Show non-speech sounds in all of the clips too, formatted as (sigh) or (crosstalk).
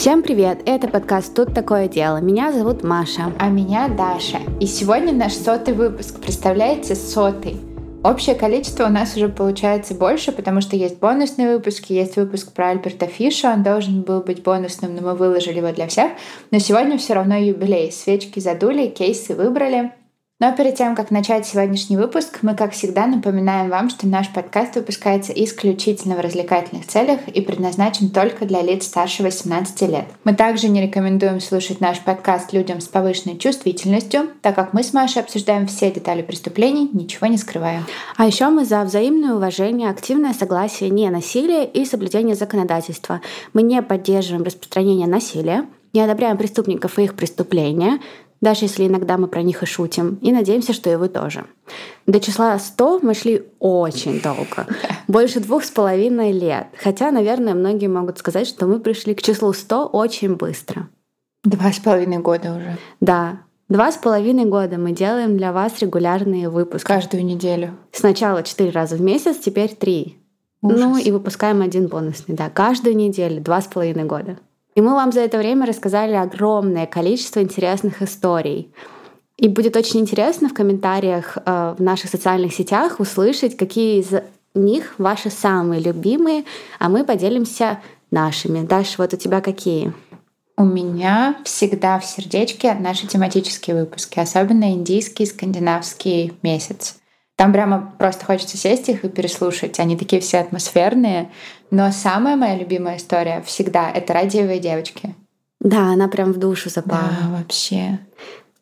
Всем привет! Это подкаст «Тут такое дело». Меня зовут Маша. А меня Даша. И сегодня наш сотый выпуск. Представляете, сотый. Общее количество у нас уже получается больше, потому что есть бонусные выпуски, есть выпуск про Альберта Фиша, он должен был быть бонусным, но мы выложили его для всех. Но сегодня все равно юбилей. Свечки задули, кейсы выбрали. Но перед тем, как начать сегодняшний выпуск, мы, как всегда, напоминаем вам, что наш подкаст выпускается исключительно в развлекательных целях и предназначен только для лиц старше 18 лет. Мы также не рекомендуем слушать наш подкаст людям с повышенной чувствительностью, так как мы с Машей обсуждаем все детали преступлений, ничего не скрывая. А еще мы за взаимное уважение, активное согласие, не насилие и соблюдение законодательства. Мы не поддерживаем распространение насилия, не одобряем преступников и их преступления, даже если иногда мы про них и шутим. И надеемся, что и вы тоже. До числа 100 мы шли очень долго. (laughs) Больше двух с половиной лет. Хотя, наверное, многие могут сказать, что мы пришли к числу 100 очень быстро. Два с половиной года уже. Да, Два с половиной года мы делаем для вас регулярные выпуски. Каждую неделю. Сначала четыре раза в месяц, теперь три. Ужас. Ну и выпускаем один бонусный, да, каждую неделю, два с половиной года. И мы вам за это время рассказали огромное количество интересных историй. И будет очень интересно в комментариях э, в наших социальных сетях услышать, какие из них ваши самые любимые, а мы поделимся нашими. Дальше вот у тебя какие? У меня всегда в сердечке наши тематические выпуски, особенно индийский, скандинавский месяц. Там прямо просто хочется сесть их и переслушать. Они такие все атмосферные. Но самая моя любимая история всегда — это радиовые девочки. Да, она прям в душу запала. Да, вообще.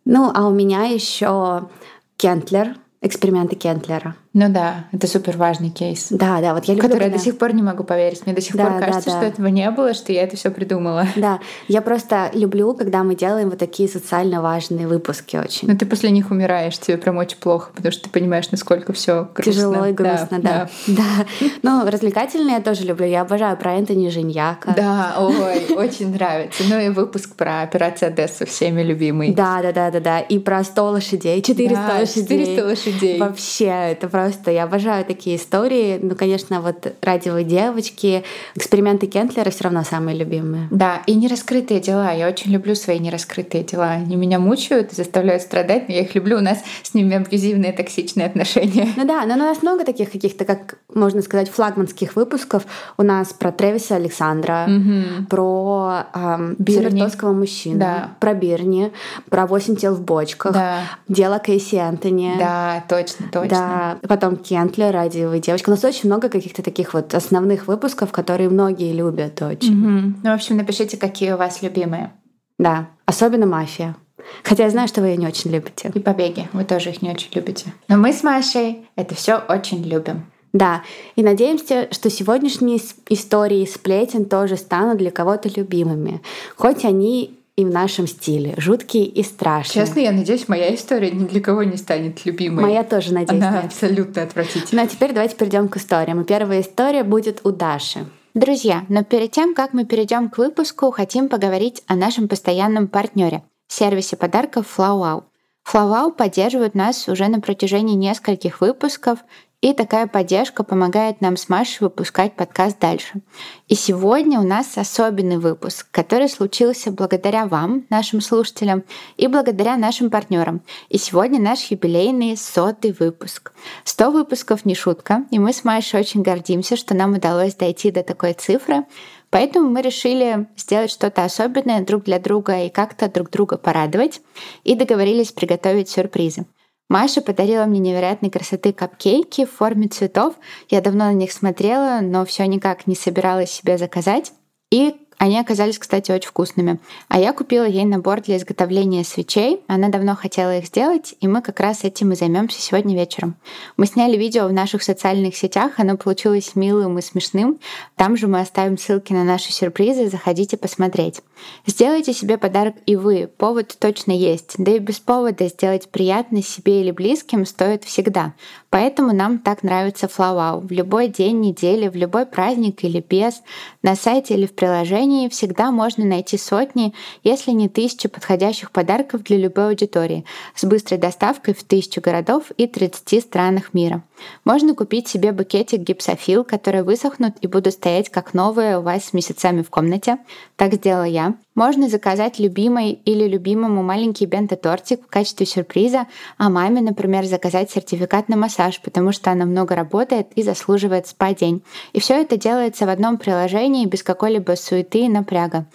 Ну, а у меня еще Кентлер, эксперименты Кентлера. Ну да, это супер важный кейс. Да, да, вот я люблю. Который когда... я до сих пор не могу поверить. Мне до сих да, пор кажется, да, да. что этого не было, что я это все придумала. (laughs) Да, я просто люблю, когда мы делаем вот такие социально важные выпуски очень. Но ты после них умираешь, тебе прям очень плохо, потому что ты понимаешь, насколько все грустно. Тяжело и грустно, да. Да. (laughs) да. Ну, развлекательные я тоже люблю. Я обожаю про Энтони Женьяка. Да, ой, очень нравится. Ну и выпуск про операцию Одессу всеми любимый. Да, да, да, да, да. И про 100 лошадей, 400 да, лошадей. 400 лошадей. Вообще, это просто, я обожаю такие истории. Ну, конечно, вот радиовые девочки, эксперименты Кентлера все равно самые любимые. Да, и нераскрытые дела. Я очень люблю свои нераскрытые дела. Они меня мучают, заставляют страдать, но я их люблю. У нас с ними абьюзивные, токсичные отношения. Ну да, но у нас много таких каких-то, как можно сказать, флагманских выпусков. У нас про Тревиса Александра, угу. про эм, Бирни. мужчину, да. про Бирни, про восемь тел в бочках, да. дело Кейси Энтони. Да, точно, точно. Да, потом Кентлер, радиовая девочка. У нас очень много каких-то таких вот основных выпусков, которые многие любят очень. Угу. Ну, в общем, напишите, какие у вас любимые. Да, особенно мафия. Хотя я знаю, что вы ее не очень любите. И побеги. Вы тоже их не очень любите. Но мы с Машей это все очень любим. Да, и надеемся, что сегодняшние истории сплетен тоже станут для кого-то любимыми. Хоть они и в нашем стиле. Жуткие и страшные. Честно, я надеюсь, моя история ни для кого не станет любимой. Моя тоже, надеюсь. Она нет. абсолютно отвратительная. Ну а теперь давайте перейдем к историям. И первая история будет у Даши. Друзья, но перед тем, как мы перейдем к выпуску, хотим поговорить о нашем постоянном партнере сервисе подарков FlowWow. FlowWow поддерживает нас уже на протяжении нескольких выпусков и такая поддержка помогает нам с Машей выпускать подкаст дальше. И сегодня у нас особенный выпуск, который случился благодаря вам, нашим слушателям, и благодаря нашим партнерам. И сегодня наш юбилейный сотый выпуск. Сто выпусков не шутка, и мы с Машей очень гордимся, что нам удалось дойти до такой цифры. Поэтому мы решили сделать что-то особенное друг для друга и как-то друг друга порадовать, и договорились приготовить сюрпризы. Маша подарила мне невероятной красоты капкейки в форме цветов. Я давно на них смотрела, но все никак не собиралась себе заказать. И они оказались, кстати, очень вкусными. А я купила ей набор для изготовления свечей. Она давно хотела их сделать, и мы как раз этим и займемся сегодня вечером. Мы сняли видео в наших социальных сетях, оно получилось милым и смешным. Там же мы оставим ссылки на наши сюрпризы, заходите посмотреть. Сделайте себе подарок и вы, повод точно есть. Да и без повода сделать приятно себе или близким стоит всегда. Поэтому нам так нравится Флауау. В любой день недели, в любой праздник или без, на сайте или в приложении приложении всегда можно найти сотни, если не тысячи подходящих подарков для любой аудитории с быстрой доставкой в тысячу городов и 30 странах мира. Можно купить себе букетик гипсофил, которые высохнут и будут стоять как новые у вас месяцами в комнате. Так сделала я. Можно заказать любимой или любимому маленький бенто-тортик в качестве сюрприза, а маме, например, заказать сертификат на массаж, потому что она много работает и заслуживает спа-день. И все это делается в одном приложении без какой-либо суеты и напряга.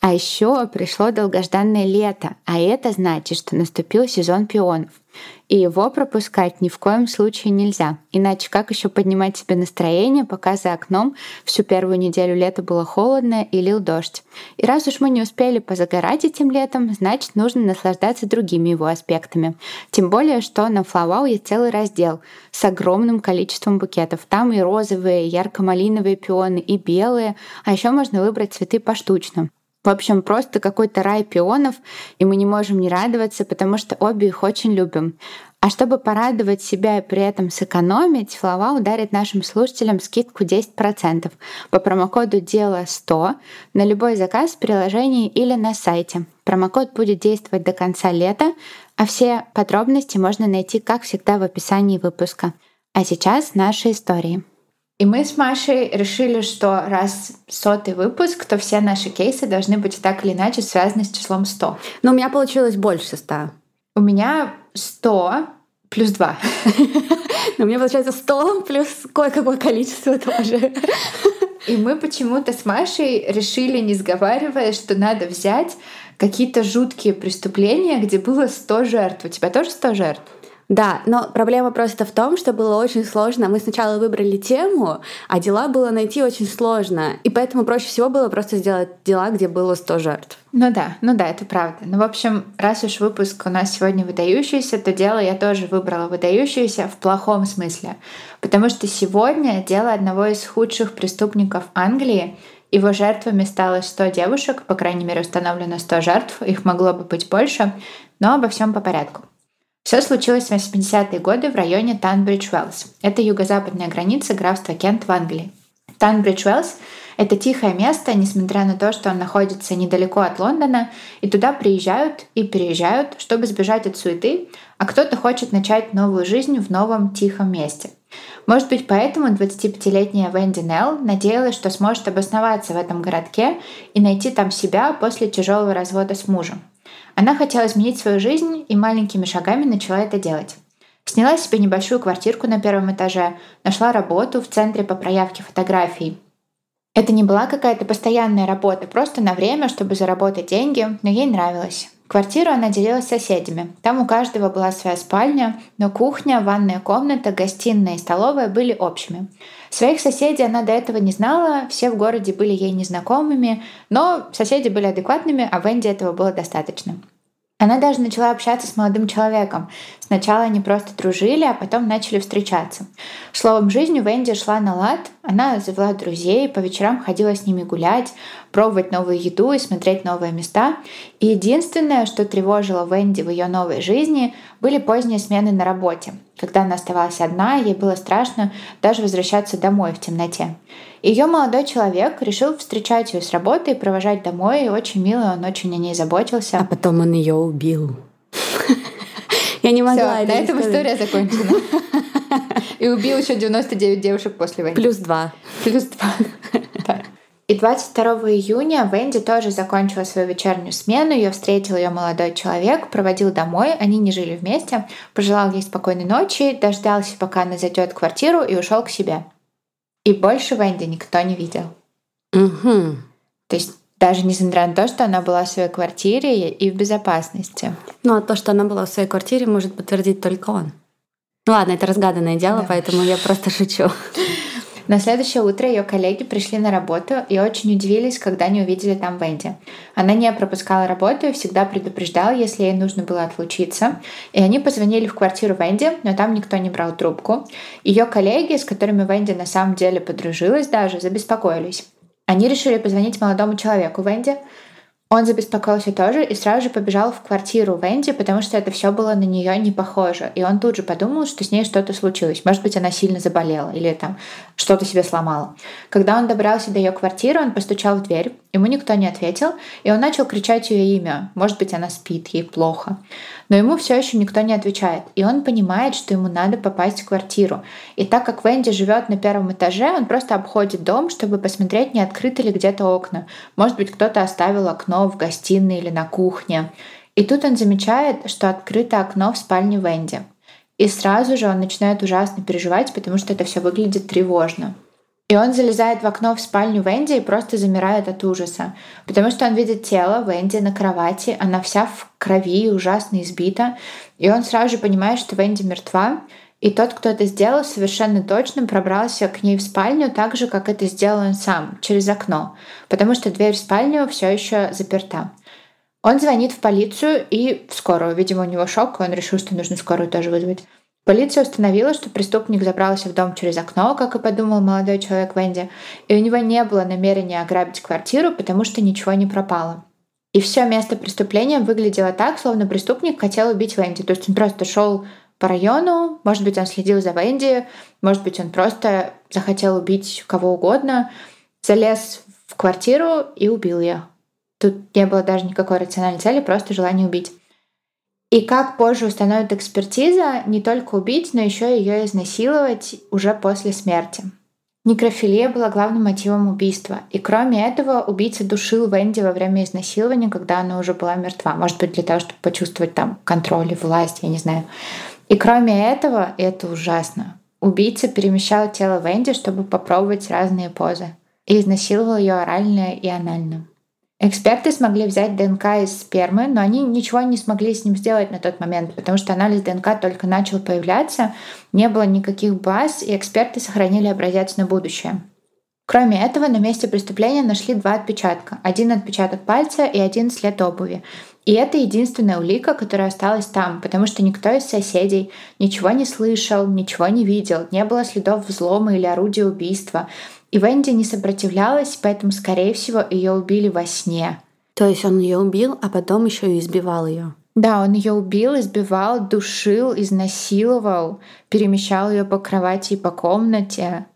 А еще пришло долгожданное лето, а это значит, что наступил сезон пионов. И его пропускать ни в коем случае нельзя. Иначе как еще поднимать себе настроение, пока за окном всю первую неделю лета было холодно и лил дождь. И раз уж мы не успели позагорать этим летом, значит нужно наслаждаться другими его аспектами. Тем более, что на Флавау есть целый раздел с огромным количеством букетов. Там и розовые, и ярко-малиновые пионы, и белые, а еще можно выбрать цветы поштучно. В общем, просто какой-то рай пионов, и мы не можем не радоваться, потому что обе их очень любим. А чтобы порадовать себя и при этом сэкономить, Флава ударит нашим слушателям скидку 10% по промокоду «Дело 100» на любой заказ в приложении или на сайте. Промокод будет действовать до конца лета, а все подробности можно найти, как всегда, в описании выпуска. А сейчас наши истории. И мы с Машей решили, что раз сотый выпуск, то все наши кейсы должны быть так или иначе связаны с числом 100. Но у меня получилось больше 100. У меня 100 плюс 2. (laughs) Но у меня получается 100 плюс кое-какое количество тоже. И мы почему-то с Машей решили, не сговаривая, что надо взять какие-то жуткие преступления, где было 100 жертв. У тебя тоже 100 жертв? Да, но проблема просто в том, что было очень сложно. Мы сначала выбрали тему, а дела было найти очень сложно. И поэтому проще всего было просто сделать дела, где было 100 жертв. Ну да, ну да, это правда. Ну, в общем, раз уж выпуск у нас сегодня выдающийся, то дело я тоже выбрала выдающееся в плохом смысле. Потому что сегодня дело одного из худших преступников Англии, его жертвами стало 100 девушек, по крайней мере установлено 100 жертв, их могло бы быть больше, но обо всем по порядку. Все случилось в 80-е годы в районе Танбридж-Уэллс. Это юго-западная граница графства Кент в Англии. Танбридж-Уэллс — это тихое место, несмотря на то, что он находится недалеко от Лондона, и туда приезжают и переезжают, чтобы сбежать от суеты, а кто-то хочет начать новую жизнь в новом тихом месте. Может быть, поэтому 25-летняя Венди Нелл надеялась, что сможет обосноваться в этом городке и найти там себя после тяжелого развода с мужем. Она хотела изменить свою жизнь и маленькими шагами начала это делать. Сняла себе небольшую квартирку на первом этаже, нашла работу в центре по проявке фотографий. Это не была какая-то постоянная работа, просто на время, чтобы заработать деньги, но ей нравилось. Квартиру она делила с соседями. Там у каждого была своя спальня, но кухня, ванная комната, гостиная и столовая были общими. Своих соседей она до этого не знала, все в городе были ей незнакомыми, но соседи были адекватными, а Венди этого было достаточно. Она даже начала общаться с молодым человеком. Сначала они просто дружили, а потом начали встречаться. Словом, жизнь у Венди шла на лад. Она завела друзей, по вечерам ходила с ними гулять, пробовать новую еду и смотреть новые места. И единственное, что тревожило Венди в ее новой жизни, были поздние смены на работе. Когда она оставалась одна, ей было страшно даже возвращаться домой в темноте. Ее молодой человек решил встречать ее с работы и провожать домой, и очень мило, он очень о ней заботился. А потом он ее убил. (laughs) Я не могла Всё, на этом история закончена. (laughs) И убил еще 99 девушек после войны. Плюс два. Плюс два. (laughs) И 22 июня Венди тоже закончила свою вечернюю смену. Ее встретил ее молодой человек, проводил домой. Они не жили вместе. Пожелал ей спокойной ночи, дождался, пока она зайдет в квартиру и ушел к себе. И больше Венди никто не видел. Угу. То есть даже несмотря на то, что она была в своей квартире и в безопасности. Ну, а то, что она была в своей квартире, может подтвердить только он. Ну ладно, это разгаданное дело, да. поэтому я просто шучу. На следующее утро ее коллеги пришли на работу и очень удивились, когда не увидели там Венди. Она не пропускала работу и всегда предупреждала, если ей нужно было отлучиться. И они позвонили в квартиру Венди, но там никто не брал трубку. Ее коллеги, с которыми Венди на самом деле подружилась даже, забеспокоились. Они решили позвонить молодому человеку Венди, Он забеспокоился тоже и сразу же побежал в квартиру Венди, потому что это все было на нее не похоже. И он тут же подумал, что с ней что-то случилось. Может быть, она сильно заболела или там что-то себе сломала. Когда он добрался до ее квартиры, он постучал в дверь. Ему никто не ответил, и он начал кричать ее имя. Может быть, она спит, ей плохо. Но ему все еще никто не отвечает. И он понимает, что ему надо попасть в квартиру. И так как Венди живет на первом этаже, он просто обходит дом, чтобы посмотреть, не открыты ли где-то окна. Может быть, кто-то оставил окно в гостиной или на кухне. И тут он замечает, что открыто окно в спальне Венди. И сразу же он начинает ужасно переживать, потому что это все выглядит тревожно. И он залезает в окно в спальню Венди и просто замирает от ужаса, потому что он видит тело Венди на кровати, она вся в крови и ужасно избита, и он сразу же понимает, что Венди мертва, и тот, кто это сделал, совершенно точно пробрался к ней в спальню так же, как это сделал он сам, через окно, потому что дверь в спальню все еще заперта. Он звонит в полицию и в скорую. Видимо, у него шок, и он решил, что нужно скорую тоже вызвать. Полиция установила, что преступник забрался в дом через окно, как и подумал молодой человек Венди, и у него не было намерения ограбить квартиру, потому что ничего не пропало. И все место преступления выглядело так, словно преступник хотел убить Венди. То есть он просто шел по району, может быть, он следил за Венди, может быть, он просто захотел убить кого угодно, залез в квартиру и убил ее. Тут не было даже никакой рациональной цели, просто желание убить. И как позже установит экспертиза, не только убить, но еще ее изнасиловать уже после смерти. Некрофилия была главным мотивом убийства. И кроме этого, убийца душил Венди во время изнасилования, когда она уже была мертва. Может быть, для того, чтобы почувствовать там контроль и власть, я не знаю. И кроме этого, и это ужасно, убийца перемещал тело Венди, чтобы попробовать разные позы. И изнасиловал ее орально и анально. Эксперты смогли взять ДНК из спермы, но они ничего не смогли с ним сделать на тот момент, потому что анализ ДНК только начал появляться, не было никаких баз, и эксперты сохранили образец на будущее. Кроме этого, на месте преступления нашли два отпечатка. Один отпечаток пальца и один след обуви. И это единственная улика, которая осталась там, потому что никто из соседей ничего не слышал, ничего не видел, не было следов взлома или орудия убийства. И Венди не сопротивлялась, поэтому, скорее всего, ее убили во сне. То есть он ее убил, а потом еще и избивал ее. Да, он ее убил, избивал, душил, изнасиловал, перемещал ее по кровати и по комнате.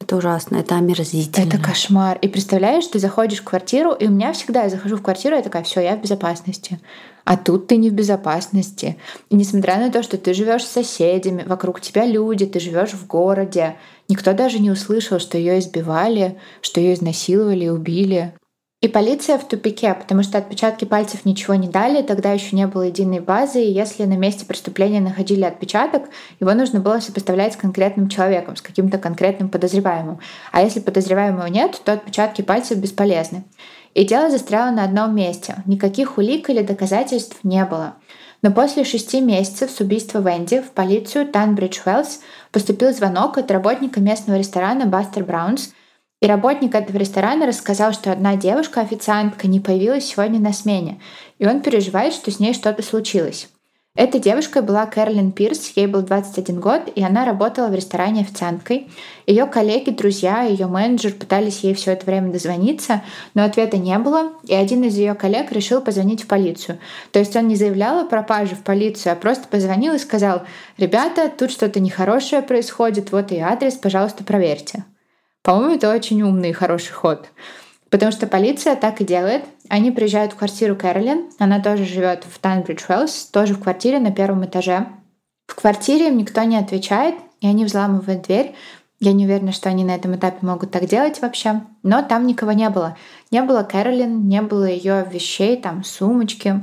Это ужасно, это омерзительно. Это кошмар. И представляешь, ты заходишь в квартиру, и у меня всегда я захожу в квартиру, я такая, все, я в безопасности. А тут ты не в безопасности. И несмотря на то, что ты живешь с соседями, вокруг тебя люди, ты живешь в городе, никто даже не услышал, что ее избивали, что ее изнасиловали и убили. И полиция в тупике, потому что отпечатки пальцев ничего не дали, тогда еще не было единой базы, и если на месте преступления находили отпечаток, его нужно было сопоставлять с конкретным человеком, с каким-то конкретным подозреваемым. А если подозреваемого нет, то отпечатки пальцев бесполезны. И дело застряло на одном месте. Никаких улик или доказательств не было. Но после шести месяцев с убийства Венди в полицию Танбридж Уэллс поступил звонок от работника местного ресторана Бастер Браунс, и работник этого ресторана рассказал, что одна девушка-официантка не появилась сегодня на смене, и он переживает, что с ней что-то случилось. Этой девушкой была Кэролин Пирс, ей был 21 год, и она работала в ресторане официанткой. Ее коллеги, друзья, ее менеджер пытались ей все это время дозвониться, но ответа не было, и один из ее коллег решил позвонить в полицию. То есть он не заявлял о пропаже в полицию, а просто позвонил и сказал, «Ребята, тут что-то нехорошее происходит, вот и адрес, пожалуйста, проверьте». По-моему, это очень умный и хороший ход. Потому что полиция так и делает. Они приезжают в квартиру Кэролин. Она тоже живет в Танбридж Уэллс, тоже в квартире на первом этаже. В квартире им никто не отвечает, и они взламывают дверь. Я не уверена, что они на этом этапе могут так делать вообще. Но там никого не было. Не было Кэролин, не было ее вещей, там сумочки,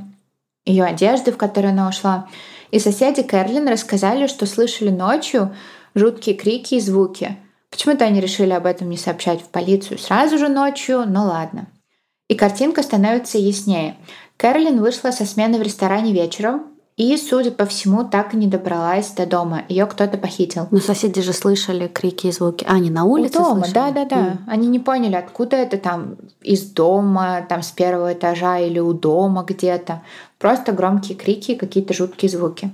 ее одежды, в которой она ушла. И соседи Кэролин рассказали, что слышали ночью жуткие крики и звуки. Почему-то они решили об этом не сообщать в полицию сразу же ночью, но ладно. И картинка становится яснее. Кэролин вышла со смены в ресторане вечером, и, судя по всему, так и не добралась до дома. Ее кто-то похитил. Но соседи же слышали крики и звуки. А, они на улице У дома, слышали? да, да, да. Mm. Они не поняли, откуда это там из дома, там с первого этажа или у дома где-то. Просто громкие крики и какие-то жуткие звуки.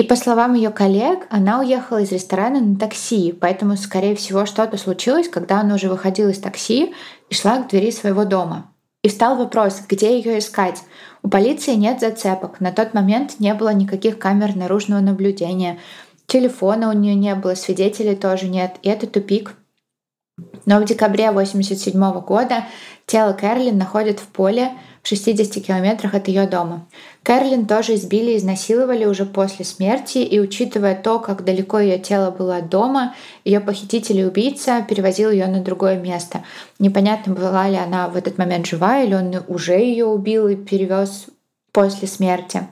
И по словам ее коллег, она уехала из ресторана на такси, поэтому, скорее всего, что-то случилось, когда она уже выходила из такси и шла к двери своего дома. И встал вопрос, где ее искать. У полиции нет зацепок. На тот момент не было никаких камер наружного наблюдения. Телефона у нее не было, свидетелей тоже нет. И это тупик. Но в декабре 1987 года тело Кэролин находят в поле в 60 километрах от ее дома. Кэролин тоже избили и изнасиловали уже после смерти, и учитывая то, как далеко ее тело было от дома, ее похититель и убийца перевозил ее на другое место. Непонятно, была ли она в этот момент жива, или он уже ее убил и перевез после смерти.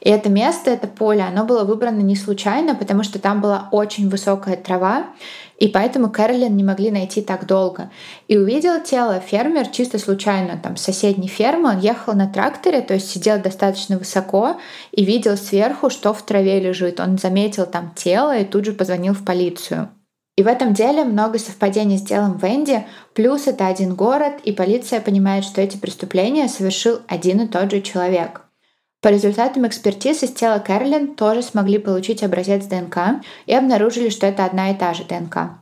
И это место, это поле, оно было выбрано не случайно, потому что там была очень высокая трава, и поэтому Кэролин не могли найти так долго. И увидел тело фермер чисто случайно, там, с соседней фермы. Он ехал на тракторе, то есть сидел достаточно высоко и видел сверху, что в траве лежит. Он заметил там тело и тут же позвонил в полицию. И в этом деле много совпадений с делом Венди, плюс это один город, и полиция понимает, что эти преступления совершил один и тот же человек. По результатам экспертиз из тела Кэролин тоже смогли получить образец ДНК и обнаружили, что это одна и та же ДНК.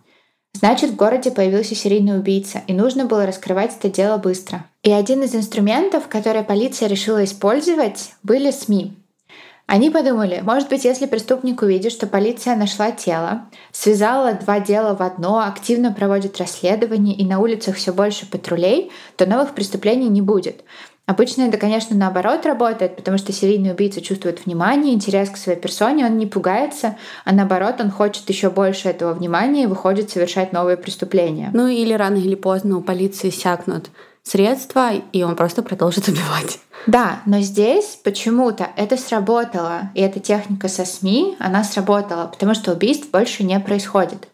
Значит, в городе появился серийный убийца, и нужно было раскрывать это дело быстро. И один из инструментов, который полиция решила использовать, были СМИ. Они подумали, может быть, если преступник увидит, что полиция нашла тело, связала два дела в одно, активно проводит расследование и на улицах все больше патрулей, то новых преступлений не будет. Обычно это, конечно, наоборот работает, потому что серийный убийца чувствует внимание, интерес к своей персоне, он не пугается, а наоборот, он хочет еще больше этого внимания и выходит совершать новые преступления. Ну или рано или поздно у полиции сякнут средства, и он просто продолжит убивать. Да, но здесь почему-то это сработало, и эта техника со СМИ, она сработала, потому что убийств больше не происходит.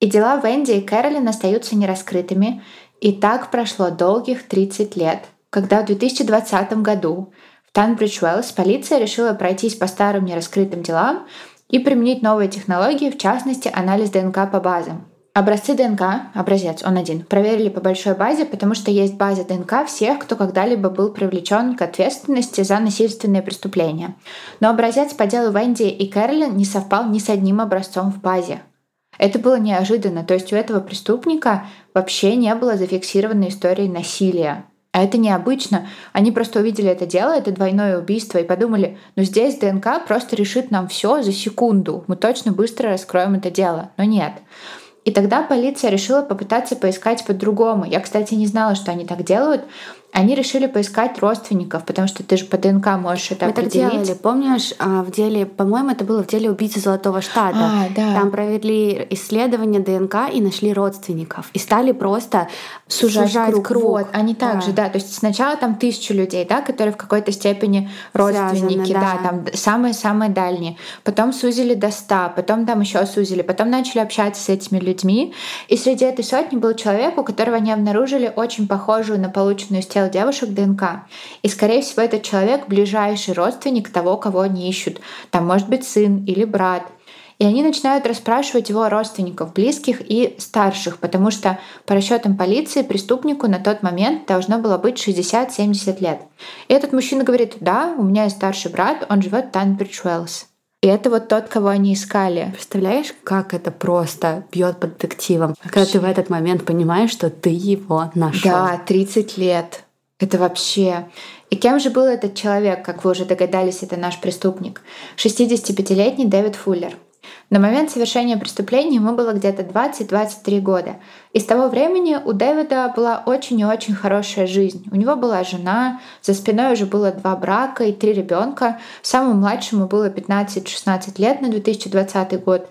И дела Венди и Кэролин остаются нераскрытыми, и так прошло долгих 30 лет — когда в 2020 году в Танбридж-Уэллс полиция решила пройтись по старым нераскрытым делам и применить новые технологии, в частности, анализ ДНК по базам. Образцы ДНК, образец, он один, проверили по большой базе, потому что есть база ДНК всех, кто когда-либо был привлечен к ответственности за насильственные преступления. Но образец по делу Венди и Кэролин не совпал ни с одним образцом в базе. Это было неожиданно, то есть у этого преступника вообще не было зафиксированной истории насилия. А это необычно. Они просто увидели это дело, это двойное убийство, и подумали, ну здесь ДНК просто решит нам все за секунду. Мы точно быстро раскроем это дело. Но нет. И тогда полиция решила попытаться поискать по-другому. Я, кстати, не знала, что они так делают. Они решили поискать родственников, потому что ты же по ДНК можешь это Мы определить. так делали. Помнишь, а, в деле, по-моему, это было в деле убийцы Золотого Штата. А, да. Там провели исследование ДНК и нашли родственников. И стали просто сужать, сужать круг. круг. Вот, они также, да. да. То есть сначала там тысячу людей, да, которые в какой-то степени родственники, Связаны, да. да, там самые-самые дальние. Потом сузили до ста, потом там еще сузили, потом начали общаться с этими людьми. И среди этой сотни был человек, у которого они обнаружили очень похожую на полученную тела тел девушек ДНК. И, скорее всего, этот человек ближайший родственник того, кого они ищут. Там может быть сын или брат. И они начинают расспрашивать его родственников, близких и старших, потому что по расчетам полиции преступнику на тот момент должно было быть 60-70 лет. И этот мужчина говорит, да, у меня есть старший брат, он живет в Танбридж Уэллс. И это вот тот, кого они искали. Представляешь, как это просто бьет по детективам, Вообще. когда ты в этот момент понимаешь, что ты его нашел. Да, 30 лет. Это вообще... И кем же был этот человек, как вы уже догадались, это наш преступник? 65-летний Дэвид Фуллер. На момент совершения преступления ему было где-то 20-23 года. И с того времени у Дэвида была очень и очень хорошая жизнь. У него была жена, за спиной уже было два брака и три ребенка. Самому младшему было 15-16 лет на 2020 год.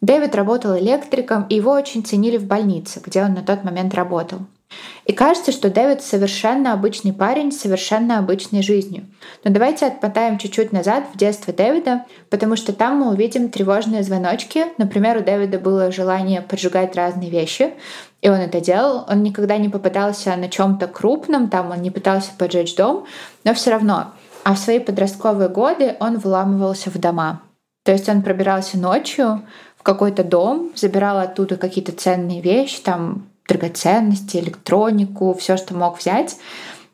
Дэвид работал электриком, и его очень ценили в больнице, где он на тот момент работал. И кажется, что Дэвид совершенно обычный парень с совершенно обычной жизнью. Но давайте отмотаем чуть-чуть назад в детство Дэвида, потому что там мы увидим тревожные звоночки. Например, у Дэвида было желание поджигать разные вещи, и он это делал. Он никогда не попадался на чем-то крупном, там он не пытался поджечь дом, но все равно. А в свои подростковые годы он вламывался в дома. То есть он пробирался ночью в какой-то дом, забирал оттуда какие-то ценные вещи, там драгоценности, электронику, все, что мог взять.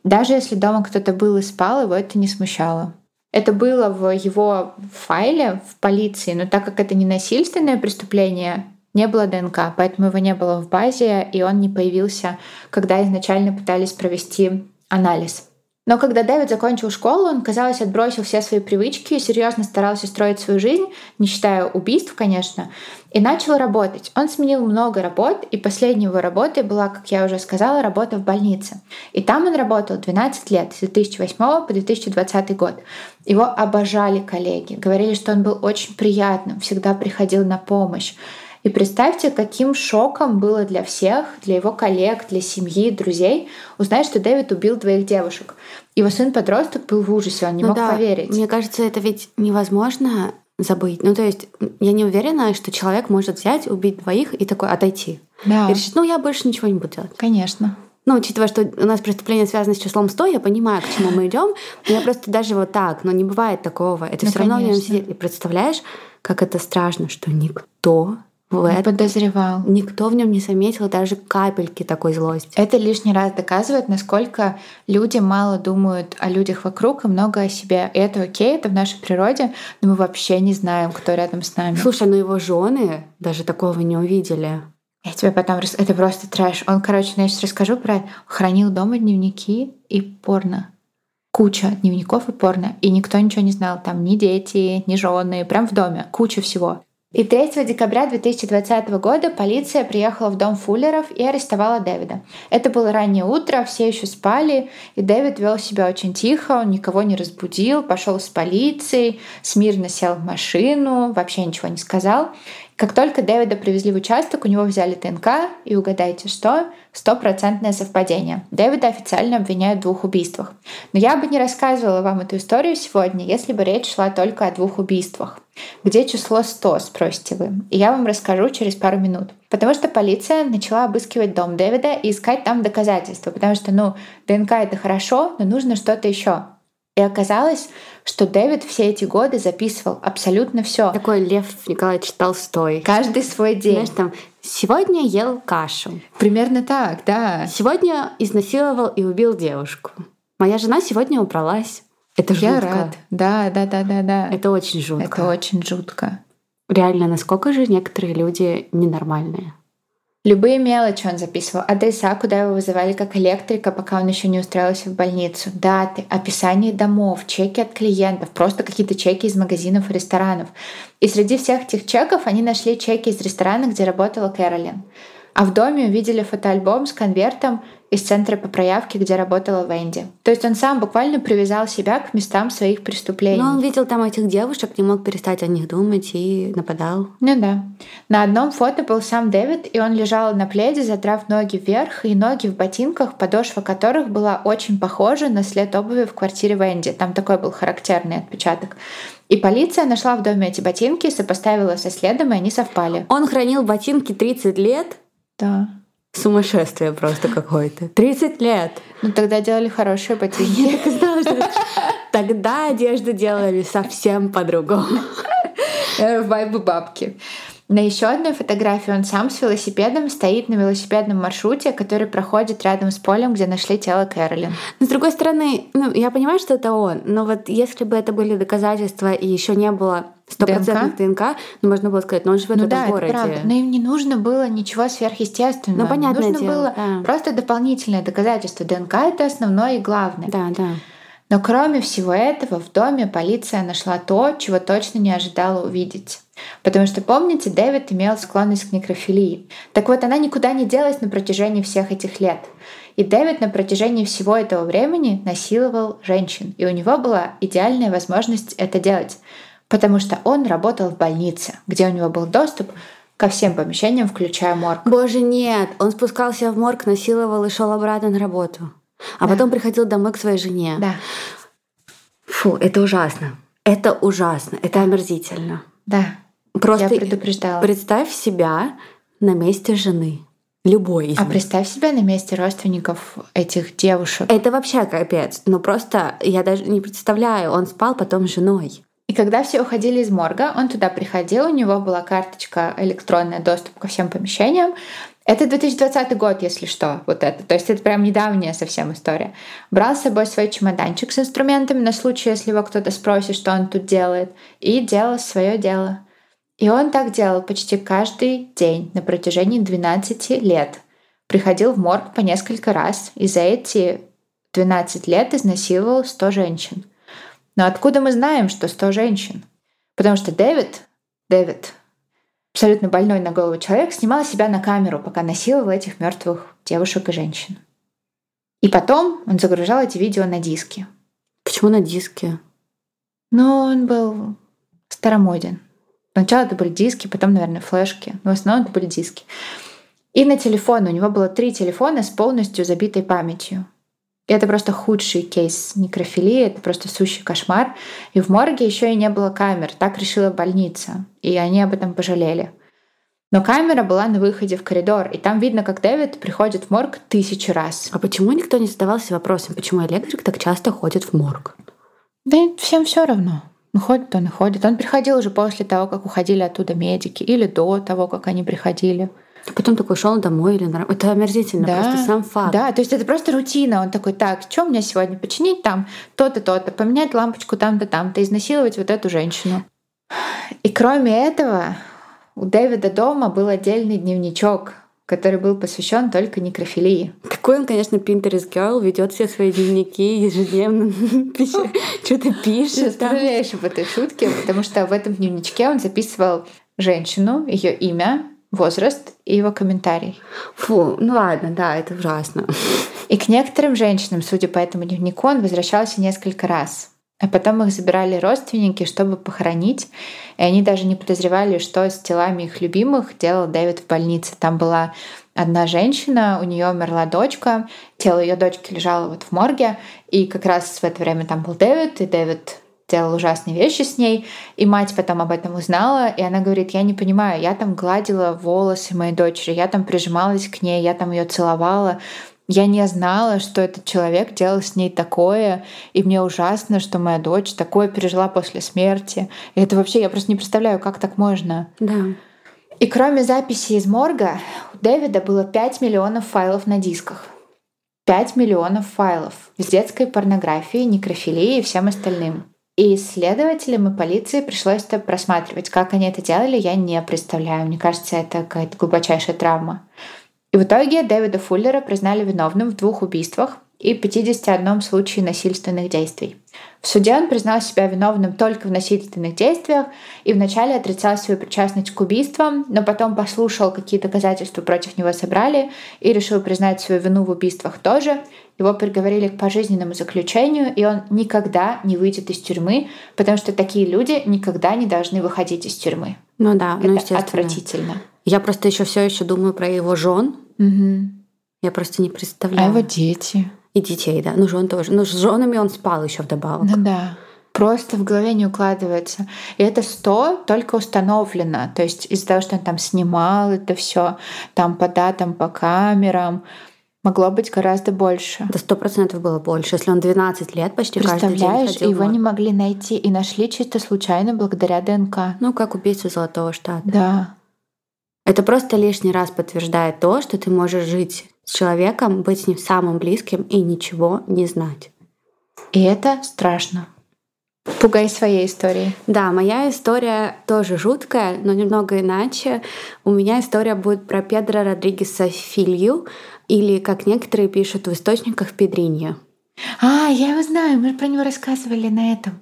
Даже если дома кто-то был и спал, его это не смущало. Это было в его файле в полиции, но так как это не насильственное преступление, не было ДНК, поэтому его не было в базе, и он не появился, когда изначально пытались провести анализ. Но когда Дэвид закончил школу, он, казалось, отбросил все свои привычки и серьезно старался строить свою жизнь, не считая убийств, конечно, и начал работать. Он сменил много работ, и последней его работой была, как я уже сказала, работа в больнице. И там он работал 12 лет, с 2008 по 2020 год. Его обожали коллеги, говорили, что он был очень приятным, всегда приходил на помощь. И представьте, каким шоком было для всех, для его коллег, для семьи, друзей, узнать, что Дэвид убил двоих девушек. Его сын-подросток был в ужасе, он не ну мог да, поверить. Мне кажется, это ведь невозможно забыть. Ну, то есть, я не уверена, что человек может взять, убить двоих и такой отойти. Да. И решить, ну, я больше ничего не буду делать. Конечно. Ну, учитывая, что у нас преступление связано с числом 100, я понимаю, к чему мы идем. Но я просто даже вот так, но не бывает такого. Это ну, все равно в нем сидит. И представляешь, как это страшно, что никто в не подозревал. Никто в нем не заметил даже капельки такой злости. Это лишний раз доказывает, насколько люди мало думают о людях вокруг и много о себе. И это окей, это в нашей природе, но мы вообще не знаем, кто рядом с нами. Слушай, ну его жены даже такого не увидели. Я тебе потом... Рас... Это просто трэш. Он, короче, ну, я сейчас расскажу про... Хранил дома дневники и порно. Куча дневников и порно. И никто ничего не знал. Там ни дети, ни жены. Прям в доме. Куча всего. И 3 декабря 2020 года полиция приехала в дом Фуллеров и арестовала Дэвида. Это было раннее утро, все еще спали, и Дэвид вел себя очень тихо, он никого не разбудил, пошел с полицией, смирно сел в машину, вообще ничего не сказал. Как только Дэвида привезли в участок, у него взяли ТНК, и угадайте что? Стопроцентное совпадение. Дэвида официально обвиняют в двух убийствах. Но я бы не рассказывала вам эту историю сегодня, если бы речь шла только о двух убийствах. Где число 100, спросите вы? И я вам расскажу через пару минут. Потому что полиция начала обыскивать дом Дэвида и искать там доказательства. Потому что, ну, ДНК это хорошо, но нужно что-то еще. И оказалось, что Дэвид все эти годы записывал абсолютно все. Такой Лев Николаевич Толстой. Каждый свой день. Знаешь, там Сегодня ел кашу. Примерно так, да. Сегодня изнасиловал и убил девушку. Моя жена сегодня убралась. Это жутко. Я рад. Да, да, да, да, да. Это очень жутко. Это очень жутко. Реально, насколько же некоторые люди ненормальные. Любые мелочи он записывал. Адреса, куда его вызывали как электрика, пока он еще не устроился в больницу. Даты, описание домов, чеки от клиентов, просто какие-то чеки из магазинов и ресторанов. И среди всех этих чеков они нашли чеки из ресторана, где работала Кэролин. А в доме увидели фотоальбом с конвертом из центра по проявке, где работала Венди. То есть он сам буквально привязал себя к местам своих преступлений. Но он видел там этих девушек, не мог перестать о них думать и нападал. Ну да. На одном фото был сам Дэвид, и он лежал на пледе, задрав ноги вверх, и ноги в ботинках, подошва которых была очень похожа на след обуви в квартире Венди. Там такой был характерный отпечаток. И полиция нашла в доме эти ботинки, сопоставила со следом, и они совпали. Он хранил ботинки 30 лет? Да. Сумасшествие просто какое-то. 30 лет. Ну тогда делали хорошие ботинки. Я так знала, что тогда одежду делали совсем по-другому. Э, вайбы бабки. На еще одной фотографии он сам с велосипедом стоит на велосипедном маршруте, который проходит рядом с полем, где нашли тело Кэролин. Но с другой стороны, ну, я понимаю, что это он, но вот если бы это были доказательства и еще не было стопроцентных ДНК, ДНК ну, можно было сказать, но он живет ну, в этом да, городе. Это правда. Но им не нужно было ничего сверхъестественного. Ну, понятно. Нужно дело, было да. просто дополнительное доказательство. ДНК это основное и главное. Да, да. Но кроме всего этого, в доме полиция нашла то, чего точно не ожидала увидеть. Потому что, помните, Дэвид имел склонность к некрофилии. Так вот, она никуда не делась на протяжении всех этих лет. И Дэвид на протяжении всего этого времени насиловал женщин. И у него была идеальная возможность это делать. Потому что он работал в больнице, где у него был доступ ко всем помещениям, включая морг. Боже, нет! Он спускался в морг, насиловал и шел обратно на работу. А да. потом приходил домой к своей жене. Да. Фу, это ужасно. Это ужасно. Это омерзительно. Да. Просто Я предупреждала. Представь себя на месте жены. Любой из А них. представь себя на месте родственников этих девушек. Это вообще капец. Ну просто я даже не представляю. Он спал потом с женой. И когда все уходили из морга, он туда приходил, у него была карточка электронная, доступ ко всем помещениям. Это 2020 год, если что, вот это. То есть это прям недавняя совсем история. Брал с собой свой чемоданчик с инструментами на случай, если его кто-то спросит, что он тут делает, и делал свое дело. И он так делал почти каждый день на протяжении 12 лет. Приходил в морг по несколько раз, и за эти 12 лет изнасиловал 100 женщин. Но откуда мы знаем, что 100 женщин? Потому что Дэвид, Дэвид, абсолютно больной на голову человек, снимал себя на камеру, пока насиловал этих мертвых девушек и женщин. И потом он загружал эти видео на диски. Почему на диске? Ну, он был старомоден. Сначала это были диски, потом, наверное, флешки. Но в основном это были диски. И на телефон. У него было три телефона с полностью забитой памятью. И это просто худший кейс некрофилии, это просто сущий кошмар. И в морге еще и не было камер, так решила больница. И они об этом пожалели. Но камера была на выходе в коридор, и там видно, как Дэвид приходит в морг тысячу раз. А почему никто не задавался вопросом, почему электрик так часто ходит в морг? Да всем все равно. Ну, ходит он и ходит. Он приходил уже после того, как уходили оттуда медики, или до того, как они приходили. А потом такой шел домой или на Это омерзительно, да, просто сам факт. Да, то есть это просто рутина. Он такой, так, что мне сегодня починить там то-то, то-то, поменять лампочку там-то, там-то, изнасиловать вот эту женщину. И кроме этого, у Дэвида дома был отдельный дневничок, который был посвящен только некрофилии. Какой он, конечно, Pinterest Girl, ведет все свои дневники ежедневно, (laughs) что-то пишет. Представляешь об этой шутке, потому что в этом дневничке он записывал женщину, ее имя, возраст и его комментарий. Фу, ну ладно, да, это ужасно. И к некоторым женщинам, судя по этому дневнику, он возвращался несколько раз. А потом их забирали родственники, чтобы похоронить. И они даже не подозревали, что с телами их любимых делал Дэвид в больнице. Там была одна женщина, у нее умерла дочка, тело ее дочки лежало вот в морге, и как раз в это время там был Дэвид, и Дэвид делал ужасные вещи с ней, и мать потом об этом узнала, и она говорит, я не понимаю, я там гладила волосы моей дочери, я там прижималась к ней, я там ее целовала, я не знала, что этот человек делал с ней такое, и мне ужасно, что моя дочь такое пережила после смерти. И это вообще, я просто не представляю, как так можно. Да. И кроме записи из морга, у Дэвида было 5 миллионов файлов на дисках. 5 миллионов файлов с детской порнографией, некрофилией и всем остальным. И исследователям и полиции пришлось это просматривать. Как они это делали, я не представляю. Мне кажется, это какая-то глубочайшая травма. И в итоге Дэвида Фуллера признали виновным в двух убийствах и 51 случае насильственных действий. В суде он признал себя виновным только в насильственных действиях и вначале отрицал свою причастность к убийствам, но потом послушал, какие доказательства против него собрали и решил признать свою вину в убийствах тоже. Его приговорили к пожизненному заключению, и он никогда не выйдет из тюрьмы, потому что такие люди никогда не должны выходить из тюрьмы. Ну да, ну, Это ну отвратительно. Я просто еще все еще думаю про его жен. Угу. Я просто не представляю. А его дети. И детей, да. Ну, жен тоже. Ну, с женами он спал еще вдобавок. Ну да. Просто в голове не укладывается. И это 100 только установлено. То есть из-за того, что он там снимал это все, там по датам, по камерам, могло быть гораздо больше. Да сто процентов было больше. Если он 12 лет почти каждый день ходил его не могли найти и нашли чисто случайно благодаря ДНК. Ну, как убийцу Золотого Штата. Да. Это просто лишний раз подтверждает то, что ты можешь жить с человеком, быть с ним самым близким и ничего не знать. И это страшно. Пугай своей историей. Да, моя история тоже жуткая, но немного иначе. У меня история будет про Педро Родригеса Филью, или, как некоторые пишут в источниках, Педриньо. А, я его знаю, мы про него рассказывали на этом.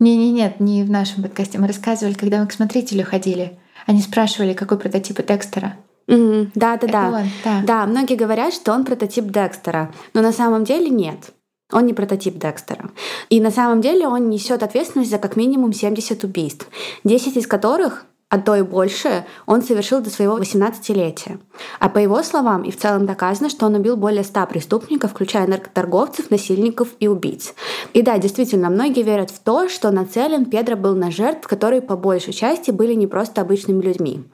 Не-не, нет, не в нашем подкасте. Мы рассказывали, когда мы к смотрителю ходили. Они спрашивали, какой прототип у Декстера. Mm, да, да, да. Он, да. Да, многие говорят, что он прототип Декстера, но на самом деле нет. Он не прототип Декстера. И на самом деле он несет ответственность за как минимум 70 убийств, 10 из которых а то и больше, он совершил до своего 18-летия. А по его словам, и в целом доказано, что он убил более 100 преступников, включая наркоторговцев, насильников и убийц. И да, действительно, многие верят в то, что нацелен Педро был на жертв, которые по большей части были не просто обычными людьми.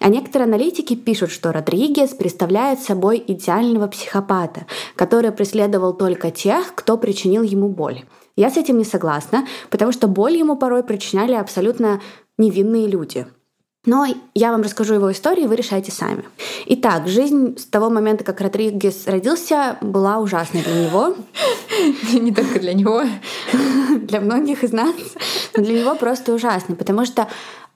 А некоторые аналитики пишут, что Родригес представляет собой идеального психопата, который преследовал только тех, кто причинил ему боль. Я с этим не согласна, потому что боль ему порой причиняли абсолютно невинные люди — но я вам расскажу его историю, и вы решайте сами. Итак, жизнь с того момента, как Родригес родился, была ужасной для него. (laughs) Не только для него. (laughs) Для многих из нас. Но для него просто ужасной, потому что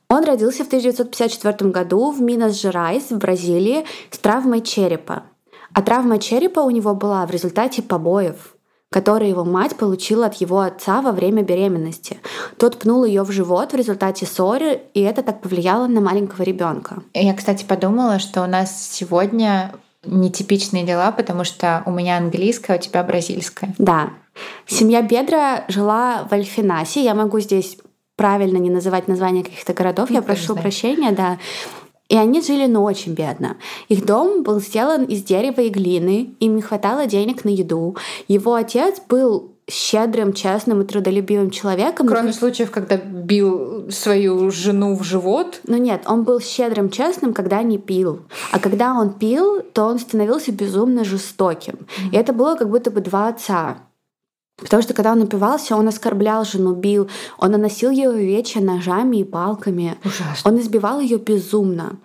он родился в 1954 году в Минас-Жерайс в Бразилии с травмой черепа. А травма черепа у него была в результате побоев, которые его мать получила от его отца во время беременности. Тот пнул ее в живот в результате ссоры, и это так повлияло на маленького ребенка. Я, кстати, подумала, что у нас сегодня нетипичные дела, потому что у меня английская, а у тебя бразильская. Да. Семья Бедра жила в Альфинасе. Я могу здесь правильно не называть названия каких-то городов, я прошу знаю. прощения, да. И они жили, ну, очень бедно. Их дом был сделан из дерева и глины, им не хватало денег на еду. Его отец был щедрым, честным и трудолюбивым человеком. Кроме случаев, когда бил свою жену в живот. Ну нет, он был щедрым, честным, когда не пил. А когда он пил, то он становился безумно жестоким. Mm-hmm. И это было как будто бы два отца. Потому что когда он напивался, он оскорблял жену, бил, он наносил ей увечья ножами и палками. Ужасно. Он избивал ее безумно.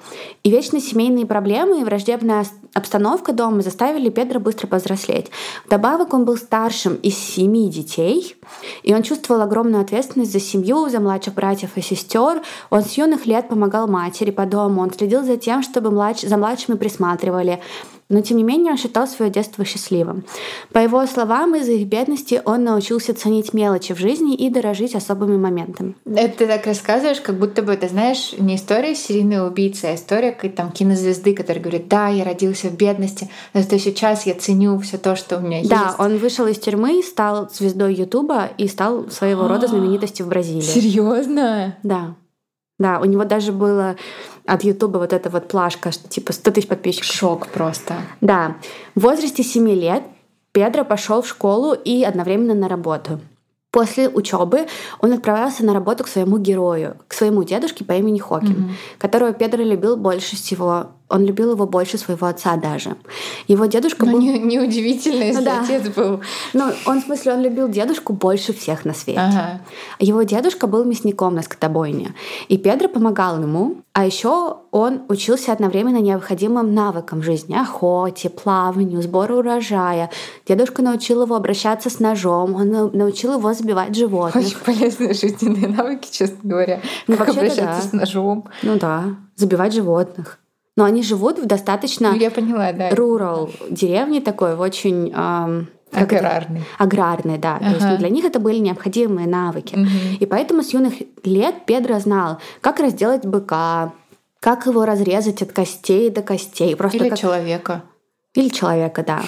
И вечно семейные проблемы и враждебная обстановка дома заставили Педро быстро повзрослеть. Вдобавок он был старшим из семи детей, и он чувствовал огромную ответственность за семью, за младших братьев и сестер. Он с юных лет помогал матери по дому, он следил за тем, чтобы младш... за младшими присматривали но тем не менее он считал свое детство счастливым. По его словам, из-за их бедности он научился ценить мелочи в жизни и дорожить особыми моментами. Это ты так рассказываешь, как будто бы, ты знаешь, не история серийной убийцы, а история там, кинозвезды, которая говорит, да, я родился в бедности, но зато сейчас я ценю все то, что у меня есть. Да, он вышел из тюрьмы, стал звездой Ютуба и стал своего рода знаменитостью в Бразилии. Серьезно? Да. Да, у него даже было от Ютуба вот эта вот плашка, что типа 100 тысяч подписчиков. Шок просто. Да. В возрасте 7 лет Педро пошел в школу и одновременно на работу. После учебы он отправился на работу к своему герою, к своему дедушке по имени Хокин, mm-hmm. которого Педро любил больше всего он любил его больше своего отца даже. Его дедушка ну, был... Не, неудивительно, если ну, да. отец был... Ну, он, в смысле, он любил дедушку больше всех на свете. Ага. Его дедушка был мясником на скотобойне. И Педро помогал ему. А еще он учился одновременно необходимым навыкам жизни. Охоте, плаванию, сбору урожая. Дедушка научил его обращаться с ножом. Он научил его забивать животных. Очень полезные жизненные навыки, честно говоря. Ну, как обращаться да. с ножом. Ну да, забивать животных но они живут в достаточно ну, я поняла, да. rural деревне такой, в очень эм, аграрный. Аграрный, да. Ага. То есть для них это были необходимые навыки. Угу. И поэтому с юных лет Педро знал, как разделать быка, как его разрезать от костей до костей. Просто Или как... человека. Или человека, да.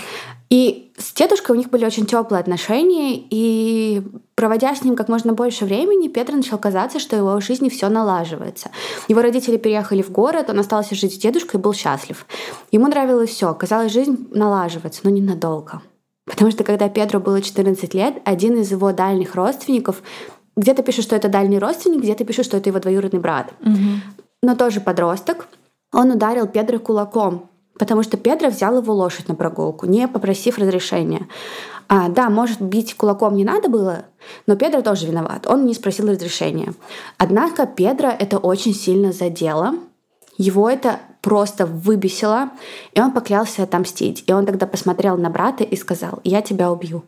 И с дедушкой у них были очень теплые отношения, и проводя с ним как можно больше времени, Петр начал казаться, что его в жизни все налаживается. Его родители переехали в город, он остался жить с дедушкой и был счастлив. Ему нравилось все, казалось, жизнь налаживается, но ненадолго. Потому что когда Петру было 14 лет, один из его дальних родственников где-то пишет, что это дальний родственник, где-то пишет, что это его двоюродный брат. Угу. Но тоже подросток. Он ударил Педро кулаком потому что Педро взял его лошадь на прогулку, не попросив разрешения. А, да, может, бить кулаком не надо было, но Педро тоже виноват. Он не спросил разрешения. Однако Педро это очень сильно задело. Его это просто выбесило, и он поклялся отомстить. И он тогда посмотрел на брата и сказал, я тебя убью.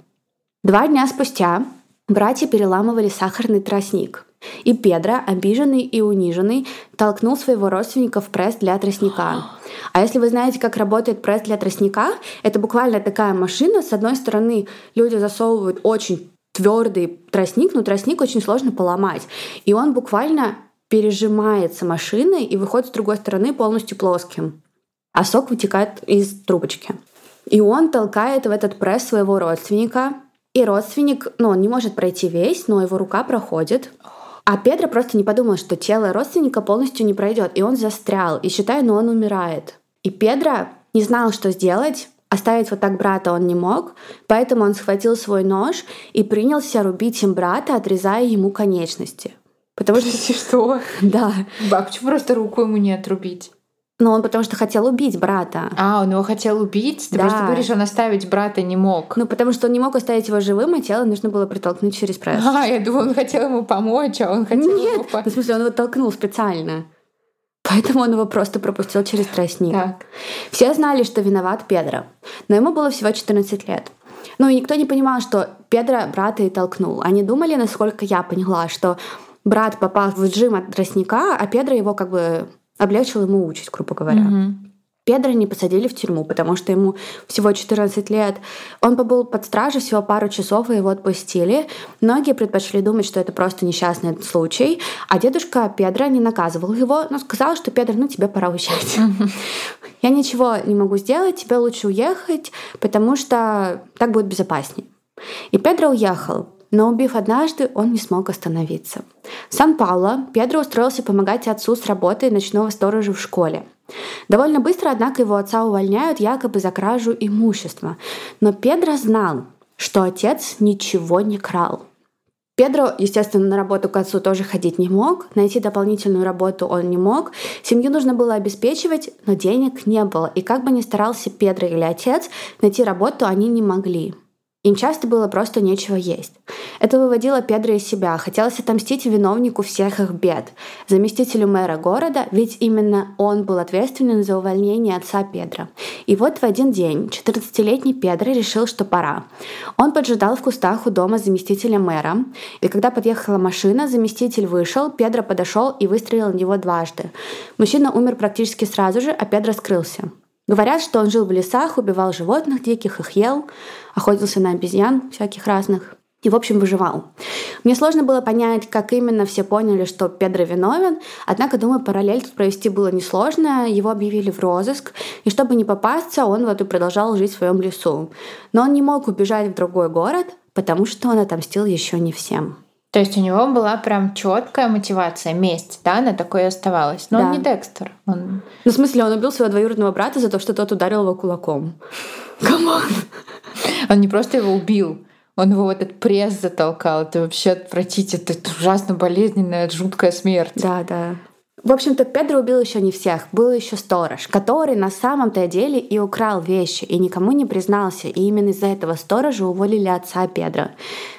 Два дня спустя братья переламывали сахарный тростник. И Педро, обиженный и униженный, толкнул своего родственника в пресс для тростника. А если вы знаете, как работает пресс для тростника, это буквально такая машина. С одной стороны, люди засовывают очень твердый тростник, но тростник очень сложно поломать. И он буквально пережимается машиной и выходит с другой стороны полностью плоским. А сок вытекает из трубочки. И он толкает в этот пресс своего родственника. И родственник, ну, он не может пройти весь, но его рука проходит. А Педро просто не подумал, что тело родственника полностью не пройдет, и он застрял, и считаю, ну он умирает. И Педро не знал, что сделать, Оставить вот так брата он не мог, поэтому он схватил свой нож и принялся рубить им брата, отрезая ему конечности. Потому что... (laughs) Что? Да. Почему просто руку ему не отрубить? Ну, он потому что хотел убить брата. А, он его хотел убить? Ты да. просто говоришь, он оставить брата не мог. Ну, потому что он не мог оставить его живым, а тело нужно было притолкнуть через пресс. (laughs) А, я думаю, он хотел ему помочь, а он хотел Нет, его... в смысле, он его толкнул специально. Поэтому он его просто пропустил через тростник. Так. Все знали, что виноват Педро, но ему было всего 14 лет. Ну и никто не понимал, что Педро брата и толкнул. Они думали, насколько я поняла, что брат попал в джим от тростника, а Педро его как бы облегчил ему участь, грубо говоря. Угу. Педро не посадили в тюрьму, потому что ему всего 14 лет. Он побыл под стражей всего пару часов, и его отпустили. Многие предпочли думать, что это просто несчастный случай, а дедушка Педро не наказывал его, но сказал, что Педро, ну тебе пора уезжать. (laughs) Я ничего не могу сделать, тебе лучше уехать, потому что так будет безопаснее. И Педро уехал, но убив однажды, он не смог остановиться. В Сан-Пауло Педро устроился помогать отцу с работой ночного сторожа в школе. Довольно быстро, однако, его отца увольняют якобы за кражу имущества. Но Педро знал, что отец ничего не крал. Педро, естественно, на работу к отцу тоже ходить не мог, найти дополнительную работу он не мог, семью нужно было обеспечивать, но денег не было, и как бы ни старался Педро или отец, найти работу они не могли. Им часто было просто нечего есть. Это выводило Педро из себя. Хотелось отомстить виновнику всех их бед, заместителю мэра города, ведь именно он был ответственен за увольнение отца Педро. И вот в один день 14-летний Педро решил, что пора. Он поджидал в кустах у дома заместителя мэра, и когда подъехала машина, заместитель вышел, Педро подошел и выстрелил в него дважды. Мужчина умер практически сразу же, а Педро скрылся. Говорят, что он жил в лесах, убивал животных диких, их ел, охотился на обезьян всяких разных и, в общем, выживал. Мне сложно было понять, как именно все поняли, что Педро виновен, однако, думаю, параллель тут провести было несложно. Его объявили в розыск, и чтобы не попасться, он вот и продолжал жить в своем лесу. Но он не мог убежать в другой город, потому что он отомстил еще не всем. То есть у него была прям четкая мотивация, месть, да, она такой и оставалась. Но да. он не Декстер. Он... Ну, в смысле, он убил своего двоюродного брата за то, что тот ударил его кулаком. (laughs) Come on! Он не просто его убил, он его в этот пресс затолкал. Это вообще отвратительно, это ужасно болезненная, жуткая смерть. Да, да. В общем-то, Педро убил еще не всех. Был еще сторож, который на самом-то деле и украл вещи, и никому не признался. И именно из-за этого сторожа уволили отца Педро.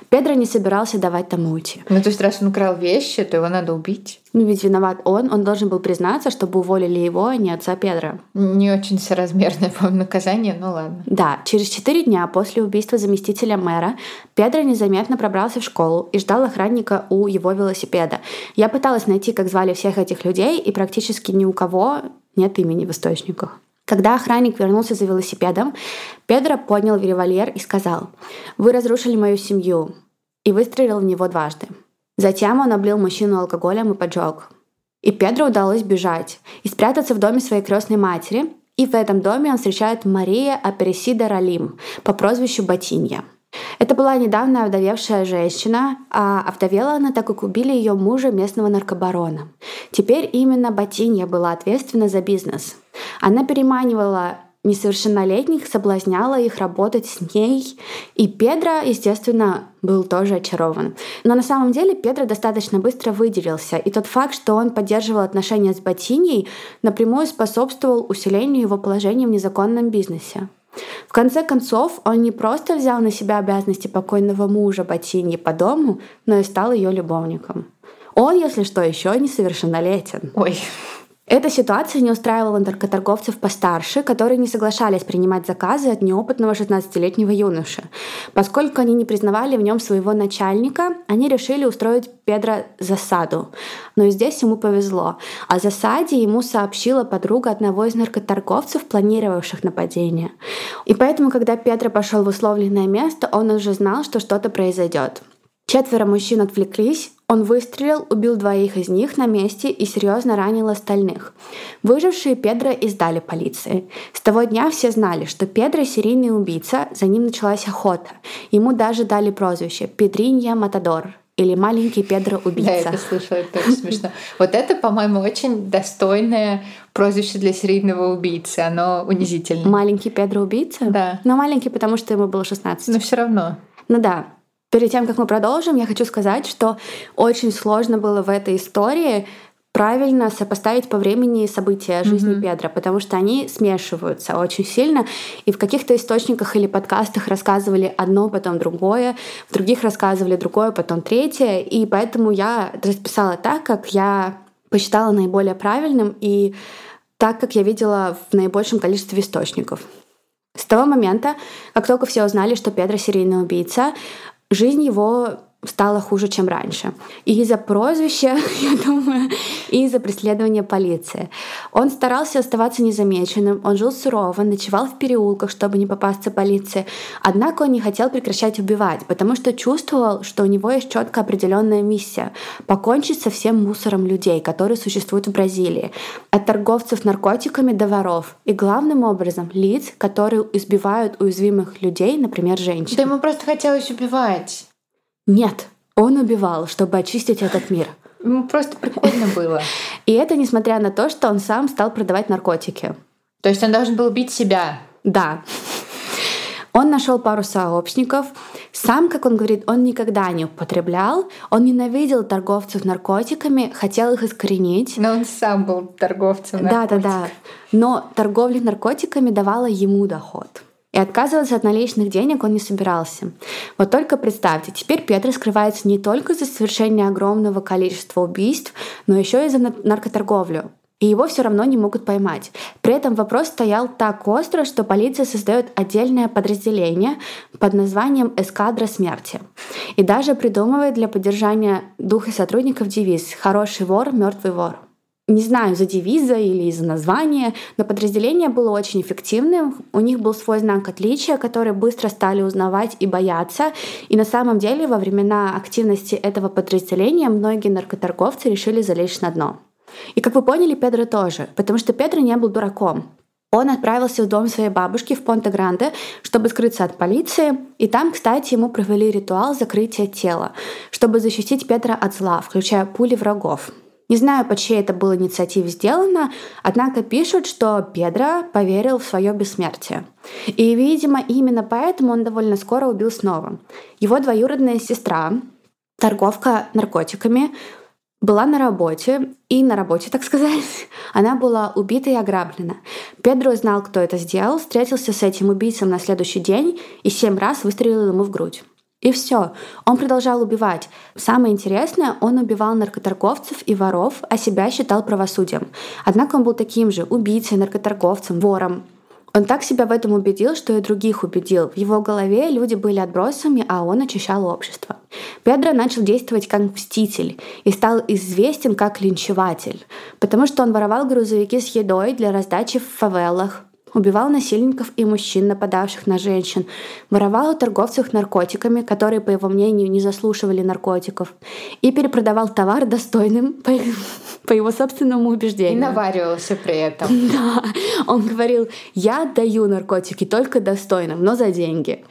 Педро не собирался давать тому уйти. Ну, то есть, раз он украл вещи, то его надо убить? Ну, ведь виноват он. Он должен был признаться, чтобы уволили его, а не отца Педро. Не очень соразмерное, (laughs) по-моему, наказание, ну ладно. Да, через четыре дня после убийства заместителя мэра Педро незаметно пробрался в школу и ждал охранника у его велосипеда. Я пыталась найти, как звали всех этих людей, и практически ни у кого нет имени в источниках. Когда охранник вернулся за велосипедом, Педро поднял револьвер и сказал, «Вы разрушили мою семью», и выстрелил в него дважды. Затем он облил мужчину алкоголем и поджег. И Педро удалось бежать и спрятаться в доме своей крестной матери, и в этом доме он встречает Мария Апересида Ралим по прозвищу Ботинья – это была недавно овдовевшая женщина, а овдовела она так как убили ее мужа местного наркобарона. Теперь именно Ботинья была ответственна за бизнес. Она переманивала несовершеннолетних, соблазняла их работать с ней. И Педро, естественно, был тоже очарован. Но на самом деле Педро достаточно быстро выделился, и тот факт, что он поддерживал отношения с Ботиньей, напрямую способствовал усилению его положения в незаконном бизнесе. В конце концов, он не просто взял на себя обязанности покойного мужа Ботиньи по дому, но и стал ее любовником. Он, если что, еще несовершеннолетен. Ой. Эта ситуация не устраивала наркоторговцев постарше, которые не соглашались принимать заказы от неопытного 16-летнего юноши. Поскольку они не признавали в нем своего начальника, они решили устроить Педро засаду. Но и здесь ему повезло. О засаде ему сообщила подруга одного из наркоторговцев, планировавших нападение. И поэтому, когда Педро пошел в условленное место, он уже знал, что что-то произойдет. Четверо мужчин отвлеклись, он выстрелил, убил двоих из них на месте и серьезно ранил остальных. Выжившие Педро издали полиции. С того дня все знали, что Педро серийный убийца, за ним началась охота. Ему даже дали прозвище «Педринья Матадор», или маленький Педро убийца. Да, это слышала, это очень смешно. Вот это, по-моему, очень достойное прозвище для серийного убийцы. Оно унизительное. Маленький Педро убийца? Да. Но маленький, потому что ему было 16. Но все равно. Ну да. Перед тем, как мы продолжим, я хочу сказать, что очень сложно было в этой истории правильно сопоставить по времени события жизни mm-hmm. Педра, потому что они смешиваются очень сильно, и в каких-то источниках или подкастах рассказывали одно, потом другое, в других рассказывали другое, потом третье, и поэтому я расписала так, как я посчитала наиболее правильным и так, как я видела в наибольшем количестве источников. С того момента, как только все узнали, что Педро серийный убийца, жизнь его стало хуже, чем раньше. И из-за прозвища, (laughs) я думаю, и из-за преследования полиции. Он старался оставаться незамеченным, он жил сурово, ночевал в переулках, чтобы не попасться полиции. Однако он не хотел прекращать убивать, потому что чувствовал, что у него есть четко определенная миссия — покончить со всем мусором людей, которые существуют в Бразилии. От торговцев наркотиками до воров. И главным образом лиц, которые избивают уязвимых людей, например, женщин. Да ему просто хотелось убивать. Нет, он убивал, чтобы очистить этот мир. Ему просто прикольно было. (laughs) И это несмотря на то, что он сам стал продавать наркотики. То есть он должен был убить себя. Да. Он нашел пару сообщников. Сам, как он говорит, он никогда не употреблял. Он ненавидел торговцев наркотиками, хотел их искоренить. Но он сам был торговцем наркотиками. Да, да, да. Но торговля наркотиками давала ему доход. И отказываться от наличных денег он не собирался. Вот только представьте, теперь Петр скрывается не только за совершение огромного количества убийств, но еще и за наркоторговлю. И его все равно не могут поймать. При этом вопрос стоял так остро, что полиция создает отдельное подразделение под названием «Эскадра смерти». И даже придумывает для поддержания духа сотрудников девиз «Хороший вор, мертвый вор». Не знаю, за девиза или из-за названия, но подразделение было очень эффективным. У них был свой знак отличия, который быстро стали узнавать и бояться. И на самом деле во времена активности этого подразделения многие наркоторговцы решили залечь на дно. И как вы поняли, Педро тоже, потому что Педро не был дураком. Он отправился в дом своей бабушки в Понте-Гранде, чтобы скрыться от полиции. И там, кстати, ему провели ритуал закрытия тела, чтобы защитить Петра от зла, включая пули врагов. Не знаю, по чьей это было инициативе сделано, однако пишут, что Педро поверил в свое бессмертие. И, видимо, именно поэтому он довольно скоро убил снова. Его двоюродная сестра, торговка наркотиками, была на работе, и на работе, так сказать, (laughs) она была убита и ограблена. Педро знал, кто это сделал, встретился с этим убийцем на следующий день и семь раз выстрелил ему в грудь. И все. Он продолжал убивать. Самое интересное, он убивал наркоторговцев и воров, а себя считал правосудием. Однако он был таким же убийцей, наркоторговцем, вором. Он так себя в этом убедил, что и других убедил. В его голове люди были отбросами, а он очищал общество. Педро начал действовать как мститель и стал известен как линчеватель, потому что он воровал грузовики с едой для раздачи в фавелах, убивал насильников и мужчин, нападавших на женщин, воровал у торговцев наркотиками, которые, по его мнению, не заслушивали наркотиков, и перепродавал товар достойным, по, по его собственному убеждению. И наваривался при этом. (laughs) Да, он говорил, я даю наркотики только достойным, но за деньги.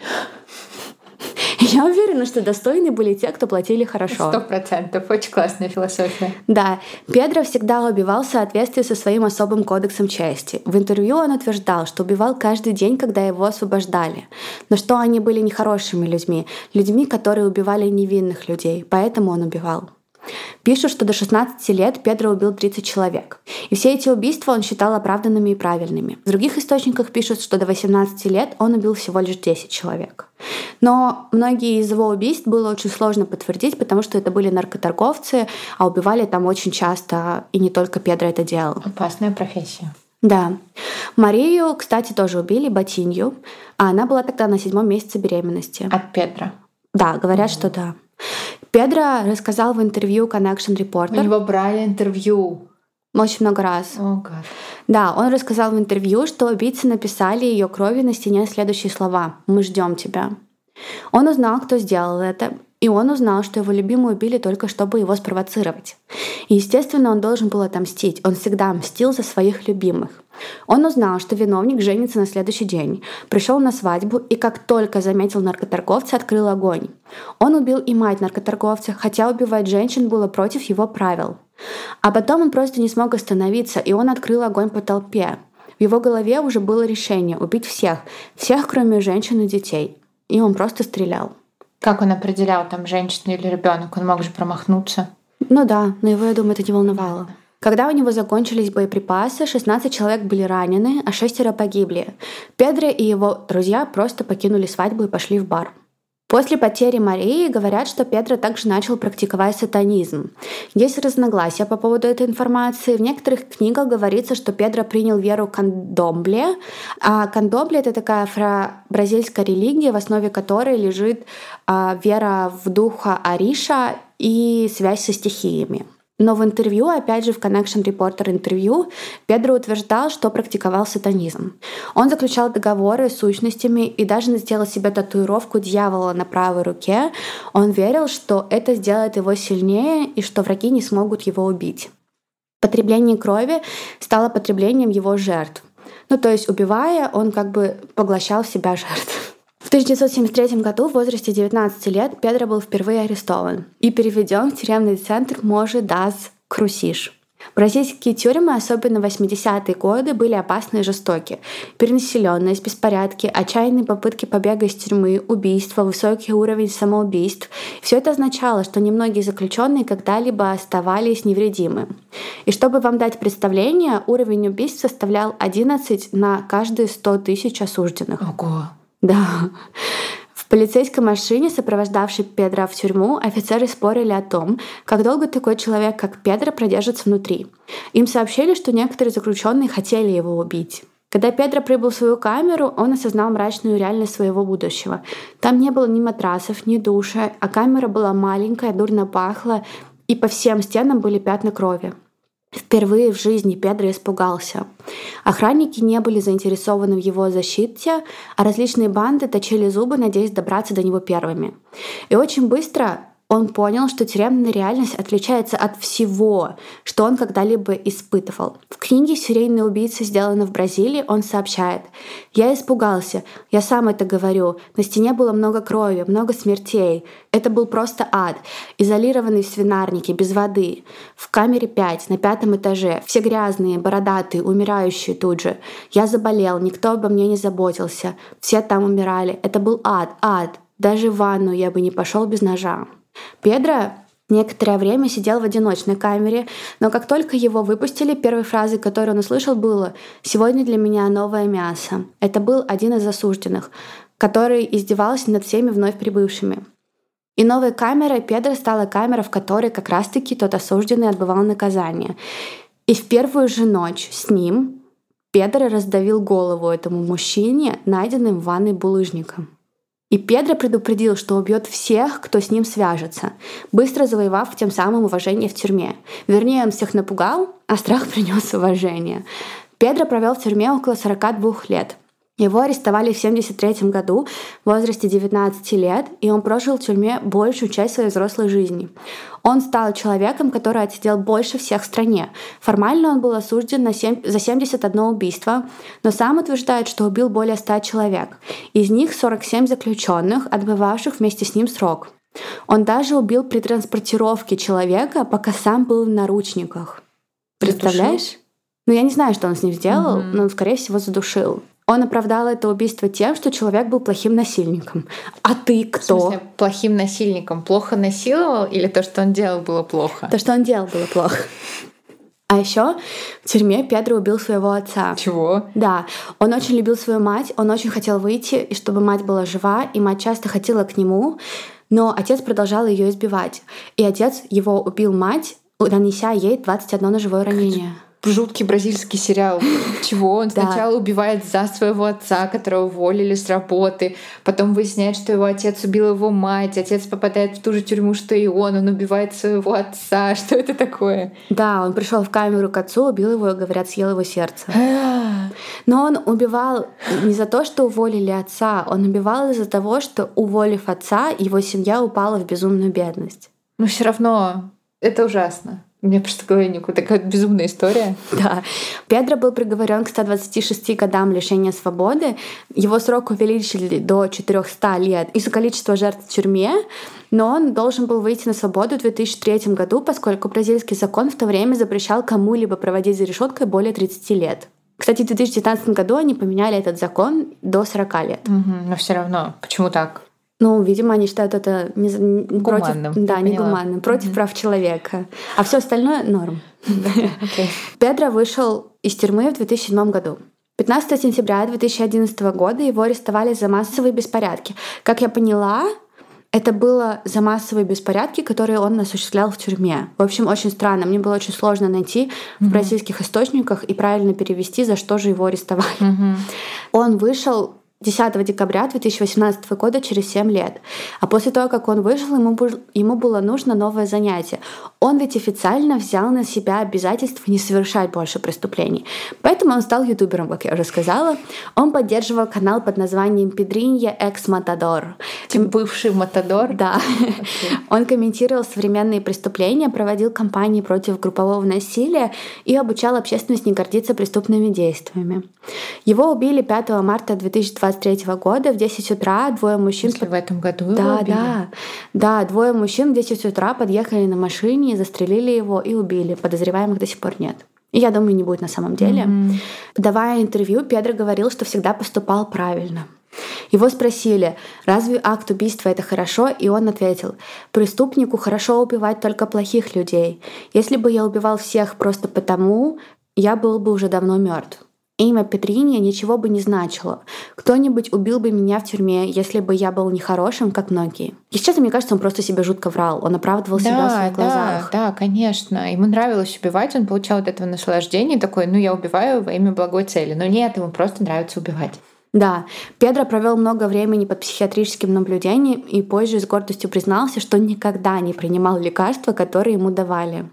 Я уверена, что достойны были те, кто платили хорошо. Сто процентов. Очень классная философия. Да. Педро всегда убивал в соответствии со своим особым кодексом чести. В интервью он утверждал, что убивал каждый день, когда его освобождали. Но что они были нехорошими людьми, людьми, которые убивали невинных людей. Поэтому он убивал. Пишут, что до 16 лет Педро убил 30 человек. И все эти убийства он считал оправданными и правильными. В других источниках пишут, что до 18 лет он убил всего лишь 10 человек. Но многие из его убийств было очень сложно подтвердить, потому что это были наркоторговцы, а убивали там очень часто, и не только Педро это делал. Опасная профессия. Да. Марию, кстати, тоже убили, Ботинью, а она была тогда на седьмом месяце беременности. От Педро? Да, говорят, mm-hmm. что да. Педро рассказал в интервью Connection Reporter. У него брали интервью. Очень много раз. Oh. Да, он рассказал в интервью, что убийцы написали ее крови на стене следующие слова «Мы ждем тебя». Он узнал, кто сделал это, и он узнал, что его любимую убили только чтобы его спровоцировать. И, естественно, он должен был отомстить. Он всегда мстил за своих любимых. Он узнал, что виновник женится на следующий день, пришел на свадьбу и как только заметил наркоторговца, открыл огонь. Он убил и мать наркоторговца, хотя убивать женщин было против его правил. А потом он просто не смог остановиться, и он открыл огонь по толпе. В его голове уже было решение убить всех, всех, кроме женщин и детей. И он просто стрелял. Как он определял, там, женщина или ребенок? Он мог же промахнуться. Ну да, но его, я думаю, это не волновало. Когда у него закончились боеприпасы, 16 человек были ранены, а шестеро погибли. Педро и его друзья просто покинули свадьбу и пошли в бар. После потери Марии говорят, что Педро также начал практиковать сатанизм. Есть разногласия по поводу этой информации. В некоторых книгах говорится, что Педро принял веру кандомбле. А кандомбле — это такая афро-бразильская религия, в основе которой лежит а, вера в духа Ариша и связь со стихиями. Но в интервью, опять же в Connection Reporter интервью, Педро утверждал, что практиковал сатанизм. Он заключал договоры с сущностями и даже сделал себе татуировку дьявола на правой руке. Он верил, что это сделает его сильнее и что враги не смогут его убить. Потребление крови стало потреблением его жертв. Ну, то есть, убивая, он как бы поглощал в себя жертв. В 1973 году в возрасте 19 лет Педро был впервые арестован и переведен в тюремный центр Можи Дас Крусиш. Бразильские тюрьмы, особенно в 80-е годы, были опасны и жестоки. Перенаселенность, беспорядки, отчаянные попытки побега из тюрьмы, убийства, высокий уровень самоубийств. Все это означало, что немногие заключенные когда-либо оставались невредимы. И чтобы вам дать представление, уровень убийств составлял 11 на каждые 100 тысяч осужденных. Ого! Да. В полицейской машине, сопровождавшей Педро в тюрьму, офицеры спорили о том, как долго такой человек, как Педро, продержится внутри. Им сообщили, что некоторые заключенные хотели его убить. Когда Педро прибыл в свою камеру, он осознал мрачную реальность своего будущего. Там не было ни матрасов, ни душа, а камера была маленькая, дурно пахла, и по всем стенам были пятна крови. Впервые в жизни Педро испугался. Охранники не были заинтересованы в его защите, а различные банды точили зубы, надеясь добраться до него первыми. И очень быстро он понял, что тюремная реальность отличается от всего, что он когда-либо испытывал. В книге «Серийные убийцы» сделаны в Бразилии, он сообщает «Я испугался, я сам это говорю, на стене было много крови, много смертей. Это был просто ад, изолированный в свинарнике, без воды. В камере 5, на пятом этаже, все грязные, бородатые, умирающие тут же. Я заболел, никто обо мне не заботился, все там умирали. Это был ад, ад. Даже в ванну я бы не пошел без ножа». Педро некоторое время сидел в одиночной камере, но как только его выпустили, первой фразой, которую он услышал, было «Сегодня для меня новое мясо». Это был один из осужденных, который издевался над всеми вновь прибывшими. И новой камерой Педро стала камера, в которой как раз-таки тот осужденный отбывал наказание. И в первую же ночь с ним Педро раздавил голову этому мужчине, найденным в ванной булыжником. И Педро предупредил, что убьет всех, кто с ним свяжется, быстро завоевав тем самым уважение в тюрьме. Вернее, он всех напугал, а страх (laughs) принес уважение. Педро провел в тюрьме около 42 лет. Его арестовали в 1973 году в возрасте 19 лет, и он прожил в тюрьме большую часть своей взрослой жизни. Он стал человеком, который отсидел больше всех в стране. Формально он был осужден на 7, за 71 убийство, но сам утверждает, что убил более 100 человек. Из них 47 заключенных, отбывавших вместе с ним срок. Он даже убил при транспортировке человека, пока сам был в наручниках. Представляешь? Ну, я не знаю, что он с ним сделал, угу. но он, скорее всего, задушил. Он оправдал это убийство тем, что человек был плохим насильником. А ты кто? В смысле, плохим насильником? Плохо насиловал или то, что он делал, было плохо? То, что он делал, было плохо. А еще в тюрьме Педро убил своего отца. Чего? Да. Он очень любил свою мать, он очень хотел выйти, и чтобы мать была жива, и мать часто хотела к нему, но отец продолжал ее избивать. И отец его убил мать, нанеся ей 21 ножевое ранение жуткий бразильский сериал. Чего? Он сначала убивает за своего отца, которого уволили с работы, потом выясняет, что его отец убил его мать, отец попадает в ту же тюрьму, что и он, он убивает своего отца. (laughs) Что это такое? Да, он пришел в камеру к отцу, убил его, говорят, съел его сердце. Но он убивал не за то, что уволили отца, он убивал из-за того, что, уволив отца, его семья упала в безумную бедность. Но все равно это ужасно. У меня просто в голове такая безумная история. Да. Педро был приговорен к 126 годам лишения свободы. Его срок увеличили до 400 лет из-за количества жертв в тюрьме, но он должен был выйти на свободу в 2003 году, поскольку бразильский закон в то время запрещал кому-либо проводить за решеткой более 30 лет. Кстати, в 2019 году они поменяли этот закон до 40 лет. Угу, но все равно, почему так? Ну, видимо, они считают это не, не против, да, негуманным, против mm-hmm. прав человека. А все остальное норм. Okay. (laughs) Педро вышел из тюрьмы в 2007 году. 15 сентября 2011 года его арестовали за массовые беспорядки. Как я поняла, Это было за массовые беспорядки, которые он осуществлял в тюрьме. В общем, очень странно. Мне было очень сложно найти mm-hmm. в российских источниках и правильно перевести, за что же его арестовали. Mm-hmm. Он вышел 10 декабря 2018 года, через 7 лет. А после того, как он вышел, ему, ему было нужно новое занятие. Он ведь официально взял на себя обязательство не совершать больше преступлений. Поэтому он стал ютубером, как я уже сказала. Он поддерживал канал под названием «Педринья Экс Матадор». Типа бывший Матадор? Да. Okay. Он комментировал современные преступления, проводил кампании против группового насилия и обучал общественность не гордиться преступными действиями. Его убили 5 марта 2020 2023 года в 10 утра двое мужчин... Если в этом году да, убили? Да, да. Двое мужчин в 10 утра подъехали на машине, застрелили его и убили. Подозреваемых до сих пор нет. И я думаю, не будет на самом деле. Mm-hmm. Давая интервью, Педро говорил, что всегда поступал правильно. Его спросили, разве акт убийства это хорошо? И он ответил, преступнику хорошо убивать только плохих людей. Если бы я убивал всех просто потому, я был бы уже давно мертв. Имя Петриния ничего бы не значило. Кто-нибудь убил бы меня в тюрьме, если бы я был нехорошим, как многие. И сейчас, мне кажется, он просто себе жутко врал. Он оправдывал да, себя в своих глазах. Да, да, конечно. Ему нравилось убивать, он получал от этого наслаждение. Такой, ну я убиваю во имя благой цели. Но нет, ему просто нравится убивать. Да, Педро провел много времени под психиатрическим наблюдением и позже с гордостью признался, что никогда не принимал лекарства, которые ему давали.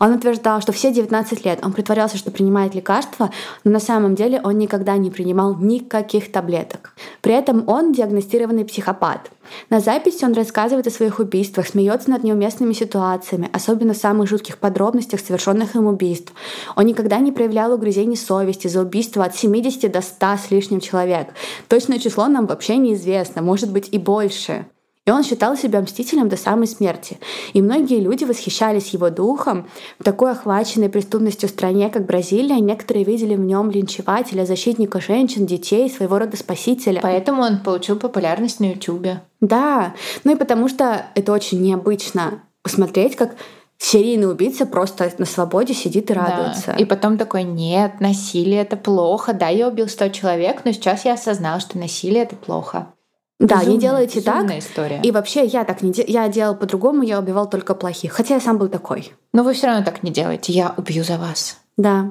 Он утверждал, что все 19 лет он притворялся, что принимает лекарства, но на самом деле он никогда не принимал никаких таблеток. При этом он диагностированный психопат. На записи он рассказывает о своих убийствах, смеется над неуместными ситуациями, особенно в самых жутких подробностях совершенных им убийств. Он никогда не проявлял угрызений совести за убийство от 70 до 100 с лишним человек. Точное число нам вообще неизвестно, может быть и больше. И он считал себя мстителем до самой смерти. И многие люди восхищались его духом. В такой охваченной преступностью стране, как Бразилия, некоторые видели в нем линчевателя, защитника женщин, детей, своего рода спасителя. Поэтому он получил популярность на Ютубе. Да, ну и потому что это очень необычно посмотреть, как серийный убийца просто на свободе сидит и радуется. Да. И потом такой, нет, насилие это плохо. Да, я убил 100 человек, но сейчас я осознал, что насилие это плохо. Да, безумная, не делайте так. история. И вообще я так не делал. Я делал по-другому, я убивал только плохих. Хотя я сам был такой. Но вы все равно так не делаете. Я убью за вас. Да.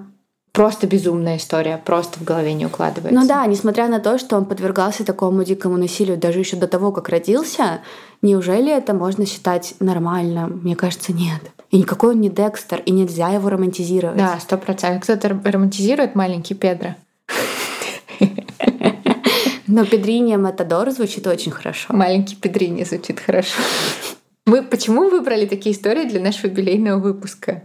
Просто безумная история, просто в голове не укладывается. Ну да, несмотря на то, что он подвергался такому дикому насилию даже еще до того, как родился, неужели это можно считать нормально? Мне кажется, нет. И никакой он не Декстер, и нельзя его романтизировать. Да, сто процентов. Кто-то романтизирует маленький Педро. Но Педрини Матадор звучит очень хорошо. Маленький Педрини звучит хорошо. Мы почему выбрали такие истории для нашего юбилейного выпуска?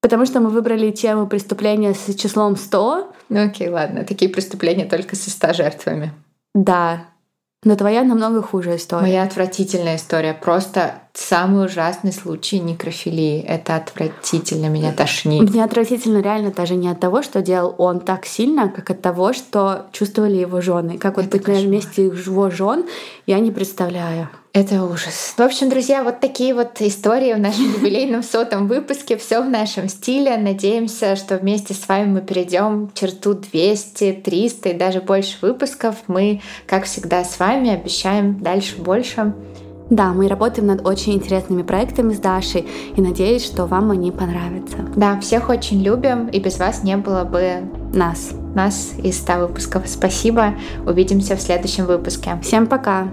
Потому что мы выбрали тему преступления с числом 100. Ну окей, ладно. Такие преступления только со 100 жертвами. Да. Но твоя намного хуже история. Моя отвратительная история. Просто самый ужасный случай некрофилии. Это отвратительно, меня тошнит. Мне отвратительно реально даже не от того, что делал он так сильно, как от того, что чувствовали его жены. Как вот быть на месте его жен, я не представляю. Это ужас. В общем, друзья, вот такие вот истории в нашем (laughs) юбилейном сотом выпуске. Все в нашем стиле. Надеемся, что вместе с вами мы перейдем черту 200, 300 и даже больше выпусков. Мы, как всегда, с вами обещаем дальше больше. Да, мы работаем над очень интересными проектами с Дашей и надеюсь, что вам они понравятся. Да, всех очень любим, и без вас не было бы нас. Нас из 100 выпусков. Спасибо. Увидимся в следующем выпуске. Всем пока.